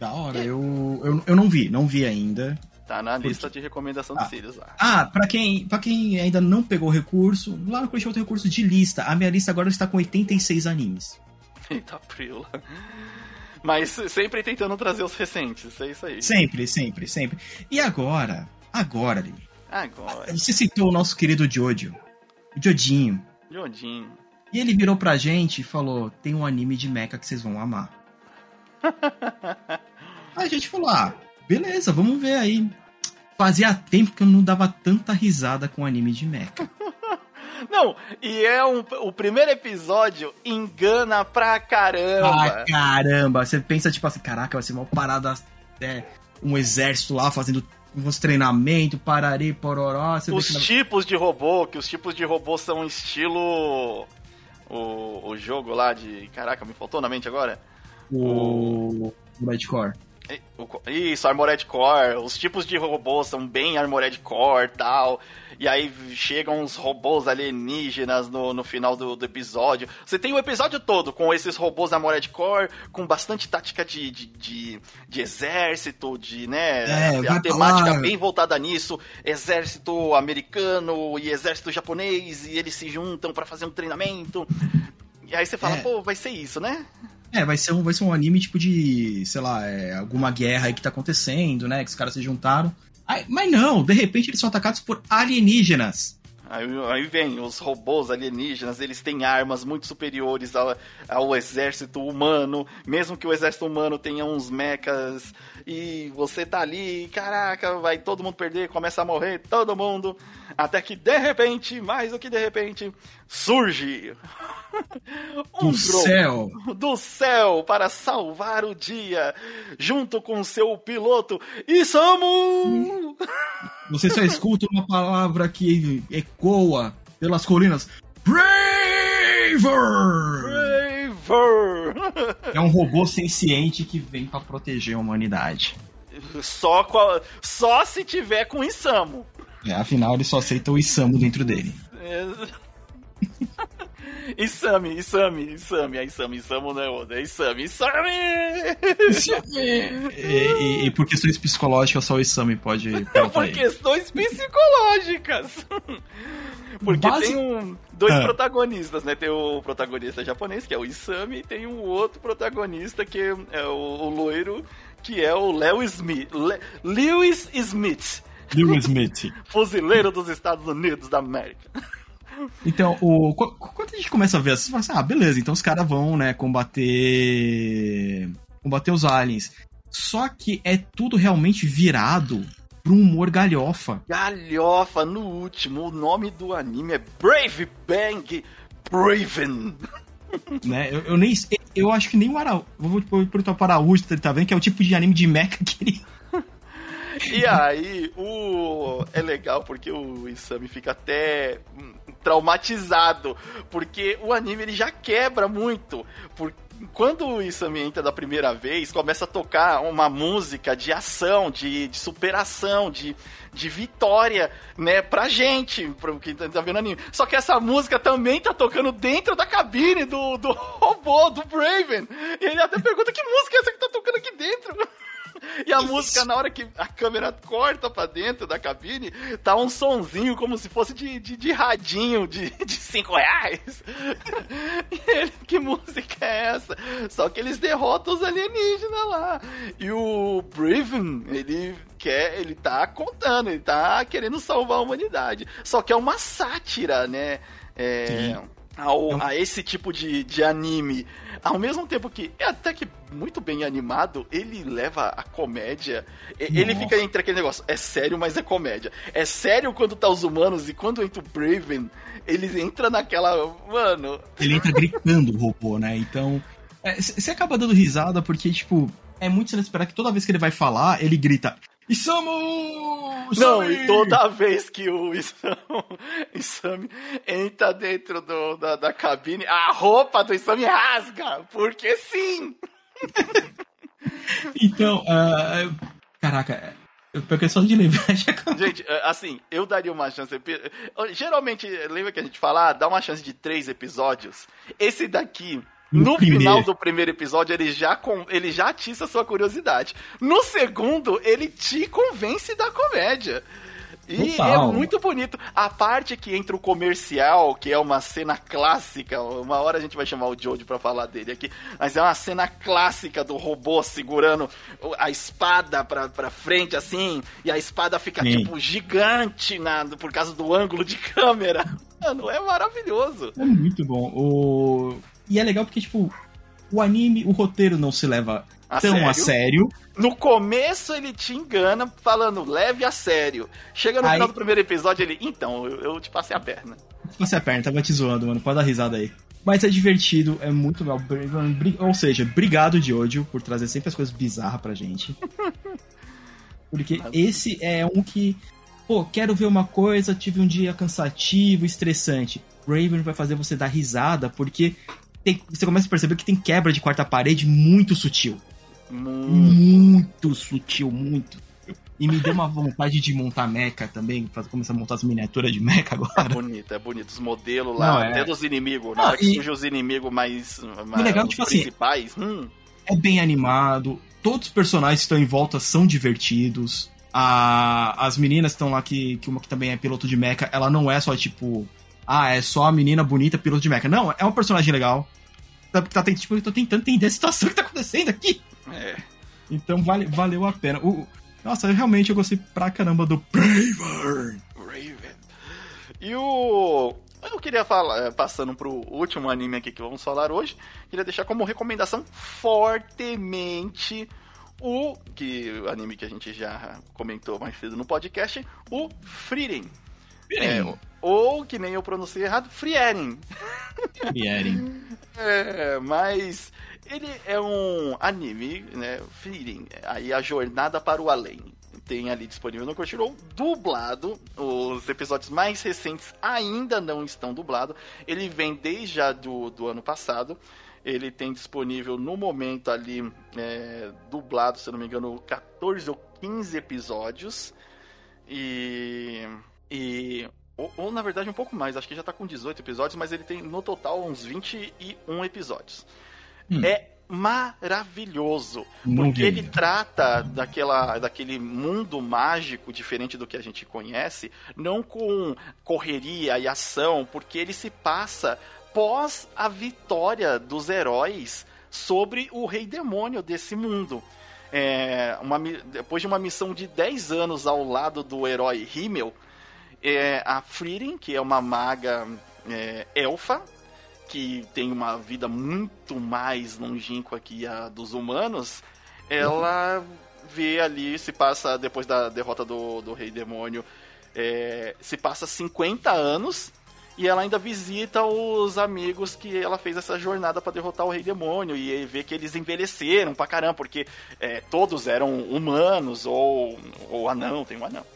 Da hora, eu, eu, eu não vi, não vi ainda. Tá na Porque... lista de recomendação ah. Sirius lá. Ah, pra quem, pra quem ainda não pegou o recurso, lá no Crunchyroll tem recurso de lista. A minha lista agora está com 86 animes. Eita, prila. Mas sempre tentando trazer os recentes, é isso aí. Sempre, sempre, sempre. E agora, agora, Lili. Agora. Você citou o nosso querido Jojo. O Jodinho. Jodinho. E ele virou pra gente e falou: tem um anime de mecha que vocês vão amar. aí a gente falou: ah, beleza, vamos ver aí. Fazia tempo que eu não dava tanta risada com anime de mecha. Não, e é um, o primeiro episódio engana pra caramba. Ah, caramba. Você pensa, tipo assim, caraca, vai ser uma parada. É, um exército lá fazendo uns treinamentos, parari, pororó. os tipos de robô, que os tipos de robô são estilo. O, o jogo lá de. Caraca, me faltou na mente agora? O. O Redcore. Isso, Armored Core. Os tipos de robôs são bem Armored Core tal. E aí chegam uns robôs alienígenas no, no final do, do episódio. Você tem o episódio todo com esses robôs Armored Core, com bastante tática de, de, de, de exército, de, né? É, a temática bem voltada nisso. Exército americano e exército japonês, e eles se juntam para fazer um treinamento. E aí você fala, é. pô, vai ser isso, né? É, vai ser um, vai ser um anime tipo de, sei lá, é, alguma guerra aí que tá acontecendo, né? Que os caras se juntaram. Aí, mas não, de repente eles são atacados por alienígenas. Aí, aí, vem os robôs alienígenas, eles têm armas muito superiores ao, ao, exército humano, mesmo que o exército humano tenha uns mechas, e você tá ali, caraca, vai todo mundo perder, começa a morrer todo mundo, até que de repente, mais do que de repente, surge um do céu do céu para salvar o dia, junto com seu piloto Isamu. Você só escuta uma palavra que ecoa pelas colinas. Braver! Braver! É um robô senciente que vem para proteger a humanidade. Só, só se tiver com Isamu. É, afinal, ele só aceita o Isamu dentro dele. Isami, Isami, Isami, a Isami, Isamu não é outra, é Isami, Isami! Isami! e, e, e, por questões psicológicas, só o Isami pode. por questões psicológicas! Porque Base... tem um, dois ah. protagonistas, né? Tem o protagonista japonês, que é o Isami, e tem um outro protagonista que é o, o loiro, que é o Leo Smith. Le, Lewis Smith Will Smith. Fuzileiro dos Estados Unidos da América. Então, o, quando a gente começa a ver assim, assim ah, beleza, então os caras vão, né, combater. combater os aliens. Só que é tudo realmente virado pro humor galhofa. Galhofa, no último, o nome do anime é Brave Bang Braven. né? Eu, eu, nem eu acho que nem o Araújo. Vou perguntar para o Araújo, tá vendo? Que é o tipo de anime de mecha que ele. E aí, o é legal porque o Isami fica até hum, traumatizado, porque o anime ele já quebra muito, porque quando o Isami entra da primeira vez, começa a tocar uma música de ação, de, de superação, de, de vitória, né, pra gente, pra quem tá, tá vendo anime. Só que essa música também tá tocando dentro da cabine do, do robô, do Braven. E ele até pergunta que música é essa que tá tocando aqui dentro? E a música, na hora que a câmera corta pra dentro da cabine, tá um sonzinho como se fosse de, de, de radinho de, de cinco reais. Ele, que música é essa? Só que eles derrotam os alienígenas lá. E o Briven, ele quer, ele tá contando, ele tá querendo salvar a humanidade. Só que é uma sátira, né? É, ao, a esse tipo de, de anime. Ao mesmo tempo que é até que muito bem animado, ele leva a comédia. Nossa. Ele fica entre aquele negócio, é sério, mas é comédia. É sério quando tá os humanos e quando entra o Braven, ele entra naquela. Mano. Ele entra gritando o robô, né? Então. Você é, acaba dando risada porque, tipo, é muito inesperado que toda vez que ele vai falar, ele grita. Isamu! Não, e toda vez que o Isamu, Isami entra dentro do, da, da cabine, a roupa do Isami rasga, porque sim! então, uh, caraca, porque só de lembrar já Gente, é, assim, eu daria uma chance. Geralmente, lembra que a gente fala, ah, dá uma chance de três episódios. Esse daqui no, no final do primeiro episódio, ele já, com, ele já atiça a sua curiosidade. No segundo, ele te convence da comédia. E Total. é muito bonito. A parte que entra o comercial, que é uma cena clássica, uma hora a gente vai chamar o Jojo pra falar dele aqui, mas é uma cena clássica do robô segurando a espada pra, pra frente, assim, e a espada fica, Sim. tipo, gigante na, por causa do ângulo de câmera. Mano, é maravilhoso. É muito bom. O e é legal porque, tipo, o anime, o roteiro não se leva a tão sério? a sério. No começo ele te engana falando leve a sério. Chega no aí... final do primeiro episódio ele, então, eu, eu te passei a perna. Passei a perna, tava te zoando, mano. Pode dar risada aí. Mas é divertido, é muito legal. Ou seja, obrigado, Diodio, por trazer sempre as coisas bizarras pra gente. Porque esse é um que, pô, quero ver uma coisa, tive um dia cansativo, estressante. Raven vai fazer você dar risada, porque tem, você começa a perceber que tem quebra de quarta parede muito sutil. Muito, muito sutil, muito. E me deu uma vontade de montar mecha também, pra começar a montar as miniaturas de mecha agora. É bonito, é bonito. Os modelos lá, Não, é... até dos inimigos. Na hora que surgem os inimigos mais, mais legal, tipo assim, principais. Assim, hum. É bem animado, todos os personagens que estão em volta são divertidos. A, as meninas estão lá, que, que uma que também é piloto de mecha, ela não é só tipo ah, é só a menina bonita piloto de mecha. Não, é um personagem legal. Tá, tá, tipo, eu tô tentando entender a situação que tá acontecendo aqui. É. Então vale, valeu a pena. O, nossa, realmente eu gostei pra caramba do Braver. Braven. E o. Eu queria falar, é, passando pro último anime aqui que vamos falar hoje, queria deixar como recomendação fortemente o que o anime que a gente já comentou mais cedo no podcast, o Frieren. É, ou, que nem eu pronunciei errado, Frieren. Frieren. é, mas ele é um anime, né? Frieren. Aí a jornada para o além. Tem ali disponível no Crunchyroll, dublado. Os episódios mais recentes ainda não estão dublados. Ele vem desde já do, do ano passado. Ele tem disponível no momento ali, é, dublado, se não me engano, 14 ou 15 episódios. E e. Ou, ou, na verdade um pouco mais, acho que já tá com 18 episódios, mas ele tem no total uns 21 episódios. Hum. É maravilhoso. Porque ele trata daquela, daquele mundo mágico diferente do que a gente conhece, não com correria e ação, porque ele se passa pós a vitória dos heróis sobre o rei demônio desse mundo. é, uma, depois de uma missão de 10 anos ao lado do herói Himmel, é, a Frieren, que é uma maga é, elfa, que tem uma vida muito mais longínqua que a dos humanos, ela vê ali, se passa, depois da derrota do, do Rei Demônio, é, se passa 50 anos e ela ainda visita os amigos que ela fez essa jornada para derrotar o Rei Demônio e vê que eles envelheceram pra caramba, porque é, todos eram humanos ou, ou anão, tem um anão.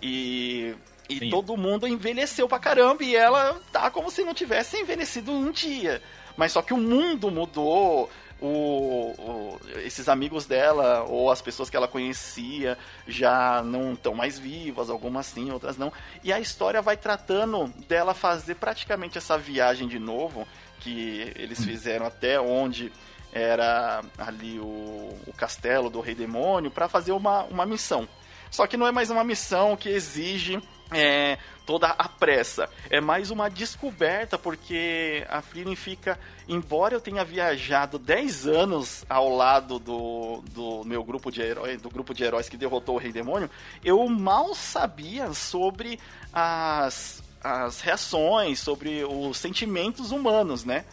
E e todo mundo envelheceu pra caramba e ela tá como se não tivesse envelhecido um dia. Mas só que o mundo mudou, o, o, esses amigos dela ou as pessoas que ela conhecia já não estão mais vivas, algumas sim, outras não. E a história vai tratando dela fazer praticamente essa viagem de novo, que eles hum. fizeram até onde era ali o, o castelo do Rei Demônio, para fazer uma, uma missão. Só que não é mais uma missão que exige é, toda a pressa. É mais uma descoberta, porque a Frieren fica. Embora eu tenha viajado 10 anos ao lado do, do meu grupo de heróis, do grupo de heróis que derrotou o Rei Demônio, eu mal sabia sobre as, as reações, sobre os sentimentos humanos, né?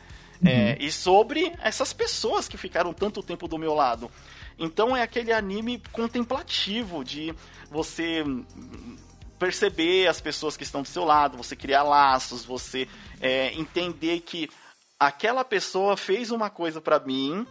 Uhum. É, e sobre essas pessoas que ficaram tanto tempo do meu lado. Então é aquele anime contemplativo de você perceber as pessoas que estão do seu lado, você criar laços, você é, entender que aquela pessoa fez uma coisa para mim,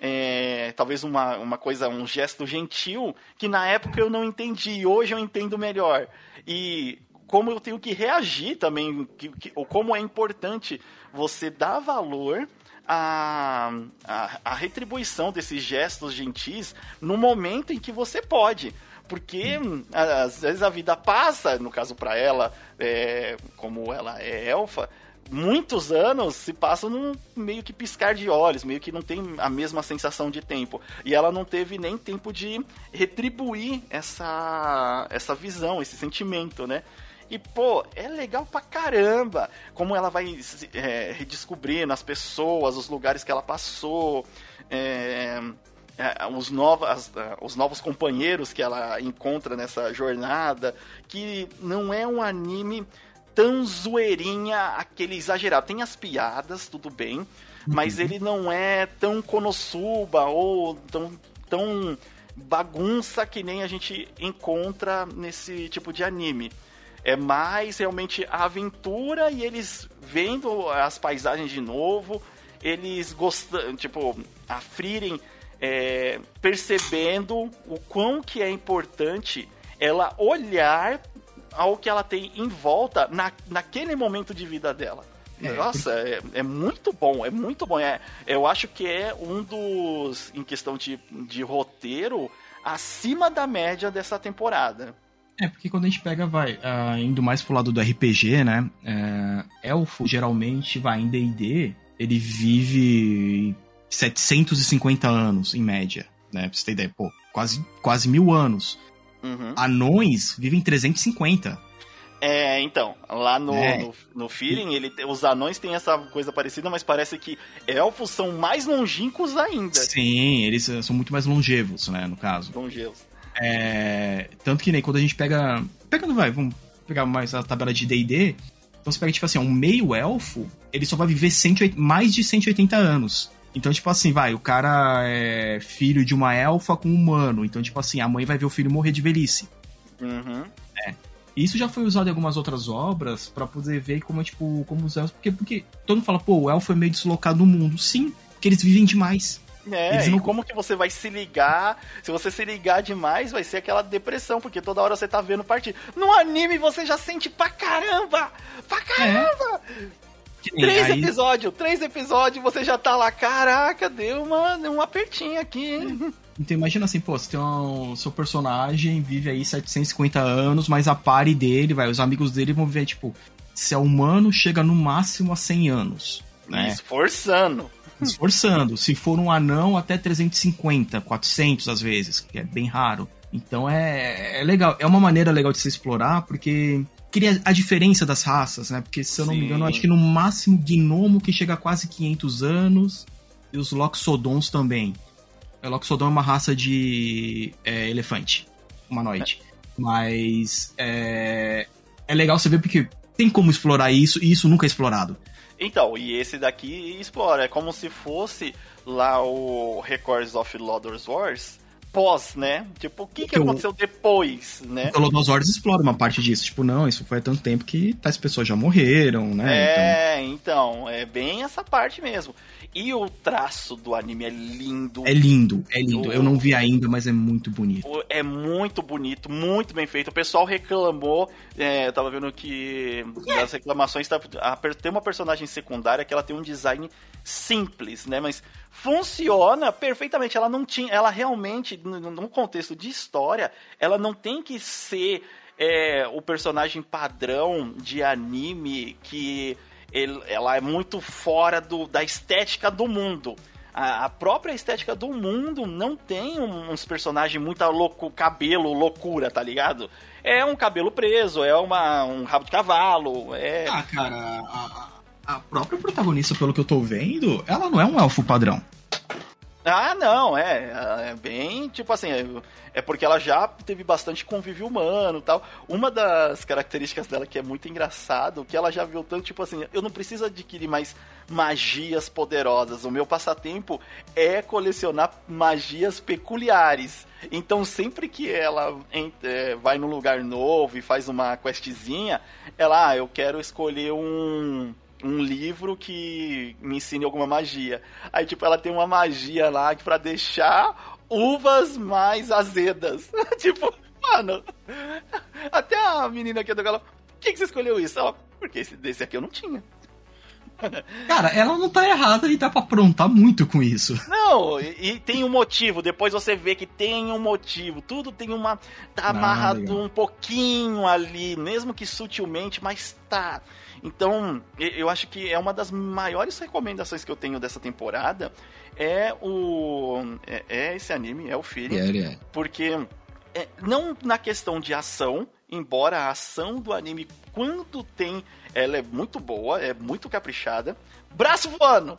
é, talvez uma, uma coisa, um gesto gentil, que na época eu não entendi, hoje eu entendo melhor. E como eu tenho que reagir também, que, que, ou como é importante você dar valor à, à, à retribuição desses gestos gentis no momento em que você pode. Porque às vezes a vida passa, no caso para ela, é, como ela é elfa, muitos anos se passam num meio que piscar de olhos, meio que não tem a mesma sensação de tempo. E ela não teve nem tempo de retribuir essa, essa visão, esse sentimento, né? E, pô, é legal pra caramba como ela vai é, redescobrindo as pessoas, os lugares que ela passou. É, os, novos, é, os novos companheiros que ela encontra nessa jornada, que não é um anime tão zoeirinha, aquele exagerado. Tem as piadas, tudo bem, mas uhum. ele não é tão Konosuba ou tão, tão bagunça que nem a gente encontra nesse tipo de anime. É mais realmente a aventura e eles vendo as paisagens de novo, eles gostam, tipo, a Frieren é, percebendo o quão que é importante ela olhar ao que ela tem em volta na, naquele momento de vida dela. É, Nossa, é, é, muito bom, é muito bom. É, eu acho que é um dos, em questão de, de roteiro, acima da média dessa temporada. É, porque quando a gente pega, vai, uh, indo mais pro lado do RPG, né? Uh, elfo geralmente vai em DD, ele vive 750 anos, em média, né? Pra você ter ideia, pô, quase, quase mil anos. Uhum. Anões vivem 350. É, então, lá no, é. no, no Feeling, ele, os anões têm essa coisa parecida, mas parece que elfos são mais longínquos ainda. Sim, eles são muito mais longevos, né, no caso. Longevos. É, tanto que nem quando a gente pega. Pegando, vai, vamos pegar mais a tabela de DD. Então você pega, tipo assim, um meio elfo, ele só vai viver 180, mais de 180 anos. Então, tipo assim, vai, o cara é filho de uma elfa com um humano. Então, tipo assim, a mãe vai ver o filho morrer de velhice. Uhum. É. Isso já foi usado em algumas outras obras para poder ver como, tipo, como os elfos. Porque, porque todo mundo fala, pô, o elfo é meio deslocado no mundo. Sim, porque eles vivem demais. É, eles não... como que você vai se ligar? Se você se ligar demais, vai ser aquela depressão, porque toda hora você tá vendo partir. No anime você já sente pra caramba! Pra caramba! É. Três aí... episódios, três episódios, você já tá lá, caraca, deu uma, um apertinho aqui, hein? Então imagina assim, pô, você tem um, seu personagem vive aí 750 anos, mas a pare dele, vai, os amigos dele vão viver, tipo, se é humano, chega no máximo a 100 anos, né? Esforçando. Esforçando. Se for um anão, até 350, 400 às vezes, que é bem raro. Então é, é legal, é uma maneira legal de se explorar, porque queria a diferença das raças, né? Porque, se eu não Sim. me engano, acho que no máximo Gnomo que chega a quase 500 anos e os Loxodons também. É, Loxodon é uma raça de é, elefante, humanoide. É. Mas é, é legal você ver porque tem como explorar isso e isso nunca é explorado. Então, e esse daqui explora. É como se fosse lá o Records of Lodor's Wars pós, né? Tipo, o que, que aconteceu depois, né? O Lodos Wars explora uma parte disso. Tipo, não, isso foi há tanto tempo que tais pessoas já morreram, né? É, então, então é bem essa parte mesmo. E o traço do anime é lindo. É lindo, é lindo. Eu não vi ainda, mas é muito bonito. É muito bonito, muito bem feito. O pessoal reclamou, é, eu tava vendo que das reclamações tá, tem uma personagem secundária que ela tem um design simples, né? Mas funciona perfeitamente. Ela não tinha, ela realmente, num contexto de história, ela não tem que ser é, o personagem padrão de anime que ele, ela é muito fora do, da estética do mundo. A, própria estética do mundo não tem uns personagens muito louco, cabelo, loucura, tá ligado? É um cabelo preso, é uma, um rabo de cavalo, é... Ah, cara, a, a própria protagonista, pelo que eu tô vendo, ela não é um elfo padrão. Ah, não, é, é bem, tipo assim, é, é porque ela já teve bastante convívio humano tal. Uma das características dela que é muito engraçado, que ela já viu tanto, tipo assim, eu não preciso adquirir mais magias poderosas. O meu passatempo é colecionar magias peculiares. Então, sempre que ela é, vai num lugar novo e faz uma questzinha, ela, ah, eu quero escolher um um livro que me ensine alguma magia. Aí, tipo, ela tem uma magia lá para deixar uvas mais azedas. tipo, mano. Até a menina aqui do galão. Por que, que você escolheu isso? Ela, porque esse desse aqui eu não tinha. Cara, ela não tá errada e dá pra aprontar muito com isso. Não, e, e, tem um motivo. Depois você vê que tem um motivo. Tudo tem uma. Tá amarrado um pouquinho ali, mesmo que sutilmente, mas tá. Então, eu acho que é uma das maiores recomendações que eu tenho dessa temporada é o é, é esse anime, é o Feeling, yeah, yeah. porque é, não na questão de ação, embora a ação do anime quando tem, ela é muito boa, é muito caprichada. Braço voando.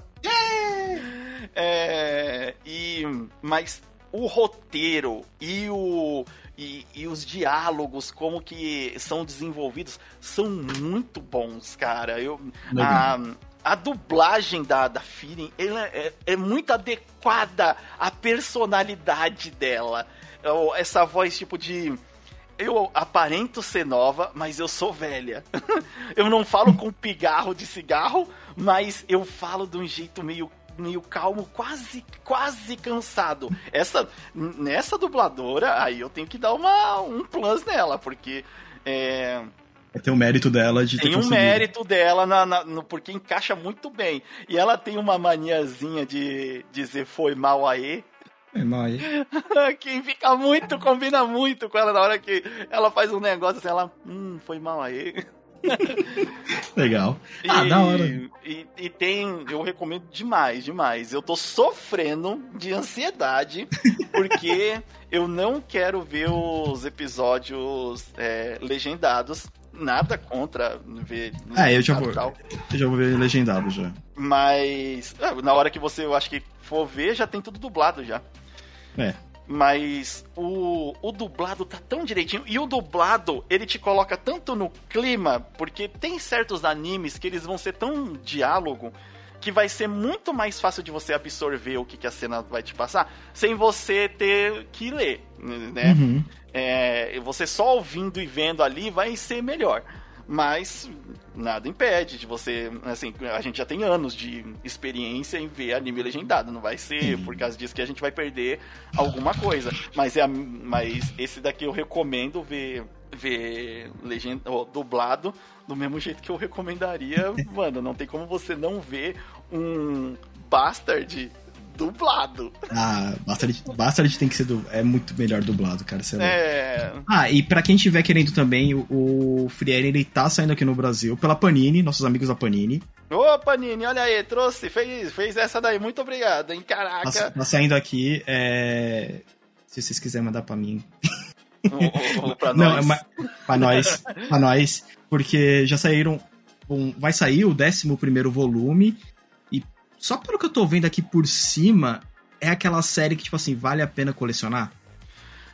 É, e mas o roteiro e o e, e, os diálogos, como que são desenvolvidos, são muito bons, cara. Eu, a, a dublagem da, da Feeling é, é muito adequada à personalidade dela. Essa voz tipo de eu aparento ser nova, mas eu sou velha. eu não falo com pigarro de cigarro, mas eu falo de um jeito meio meio calmo, quase, quase cansado. Essa, nessa dubladora, aí eu tenho que dar uma, um plus nela, porque. É, tem o um mérito dela de ter Tem um mérito dela, na, na, no, porque encaixa muito bem. E ela tem uma maniazinha de dizer foi mal aí. É mal aí. Quem fica muito, combina muito com ela na hora que ela faz um negócio assim, ela, hum, foi mal aí. Legal. Ah, e, da hora. E, e, tem, eu recomendo demais, demais. Eu tô sofrendo de ansiedade porque eu não quero ver os episódios é, legendados. Nada contra ver. É, eu já vou. Tal. Eu já vou ver legendado já. Mas é, na hora que você, eu acho que for ver, já tem tudo dublado já. É. Mas o, o dublado tá tão direitinho. E o dublado, ele te coloca tanto no clima, porque tem certos animes que eles vão ser tão diálogo que vai ser muito mais fácil de você absorver o que, que a cena vai te passar sem você ter que ler, né? Uhum. É, você só ouvindo e vendo ali vai ser melhor. Mas nada impede de você. Assim, a gente já tem anos de experiência em ver anime legendado. Não vai ser por causa disso que a gente vai perder alguma coisa. Mas, é a, mas esse daqui eu recomendo ver, ver legend, oh, dublado do mesmo jeito que eu recomendaria. Mano, não tem como você não ver um Bastard dublado. Ah, Bastard, Bastard tem que ser du... é muito melhor dublado, cara. É, é... Ah, e para quem estiver querendo também, o, o Friere, ele tá saindo aqui no Brasil pela Panini, nossos amigos da Panini. Ô, Panini, olha aí, trouxe, fez, fez essa daí, muito obrigado, hein, caraca. Tá, tá saindo aqui, é... se vocês quiserem mandar para mim. Ou, ou pra Não, nós. É, pra nós, pra nós, porque já saíram, um, vai sair o 11 primeiro volume, só pelo que eu tô vendo aqui por cima, é aquela série que, tipo assim, vale a pena colecionar?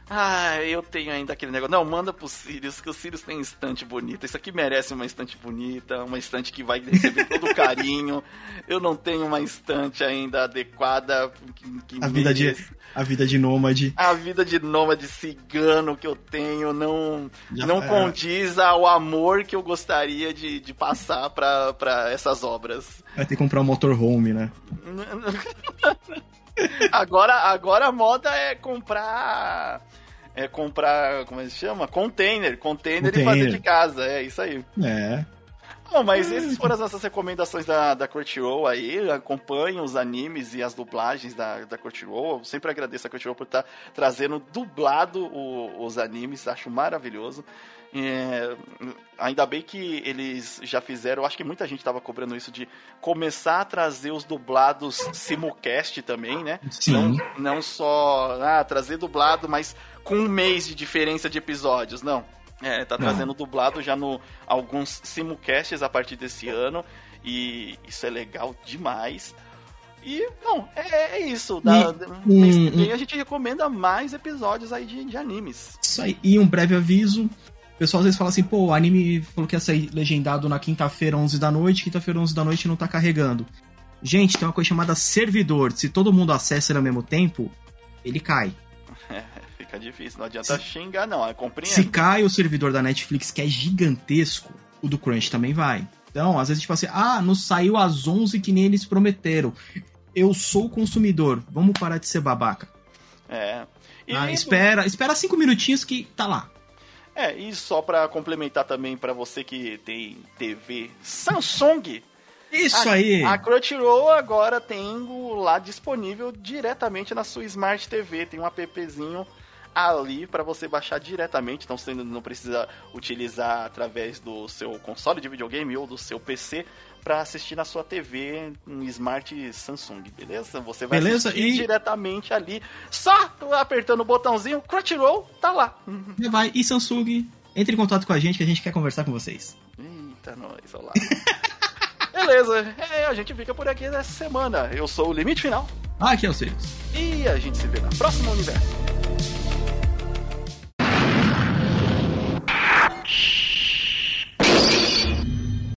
Ah, eu tenho ainda aquele negócio. Não, manda pro Sirius, que o Sirius tem estante bonita. Isso aqui merece uma estante bonita, uma estante que vai receber todo o carinho. Eu não tenho uma estante ainda adequada. Que, que a, vida de, a vida de nômade. A vida de nômade cigano que eu tenho não, Já, não é... condiz ao amor que eu gostaria de, de passar para essas obras. Vai ter que comprar um motorhome, né? agora, agora a moda é comprar. É comprar. Como é que chama? Container. Container, Container. e fazer de casa. É isso aí. É. Bom, mas essas foram as nossas recomendações da, da Crunchyroll aí. Acompanhe os animes e as dublagens da, da Crunchyroll. Eu sempre agradeço a Crunchyroll por estar tá trazendo dublado o, os animes. Acho maravilhoso. É, ainda bem que eles já fizeram, acho que muita gente estava cobrando isso de começar a trazer os dublados simulcast também, né? Sim. Não, não só ah, trazer dublado, mas com um mês de diferença de episódios, não. É, tá trazendo não. dublado já no alguns simulcasts a partir desse ano e isso é legal demais. E, não, é, é isso. Da, e, a gente recomenda mais episódios aí de, de animes. Isso aí. E um breve aviso: o pessoal às vezes fala assim, pô, o anime falou que ia sair legendado na quinta-feira, 11 da noite, quinta-feira, 11 da noite não tá carregando. Gente, tem uma coisa chamada servidor. Se todo mundo acessa ao mesmo tempo, ele cai. É, fica difícil, não adianta se, xingar, não, é compreendo. Se cai o servidor da Netflix, que é gigantesco, o do Crunch também vai. Então, às vezes, tipo assim, ah, não saiu às 11 que nem eles prometeram. Eu sou consumidor, vamos parar de ser babaca. É. Ah, espera, espera cinco minutinhos que tá lá. É, e só para complementar também para você que tem TV Samsung. Isso a, aí! A Crunchyroll agora tem o lá disponível diretamente na sua Smart TV. Tem um appzinho ali para você baixar diretamente, então você não precisa utilizar através do seu console de videogame ou do seu PC para assistir na sua TV um Smart Samsung, beleza? Você vai beleza? assistir e... diretamente ali, só apertando o botãozinho, Crunchyroll, tá lá. E vai, e Samsung, entre em contato com a gente que a gente quer conversar com vocês. Eita, nós, olá. beleza, é, a gente fica por aqui nessa semana. Eu sou o Limite Final. Aqui é o Sirius. E a gente se vê na próxima universo.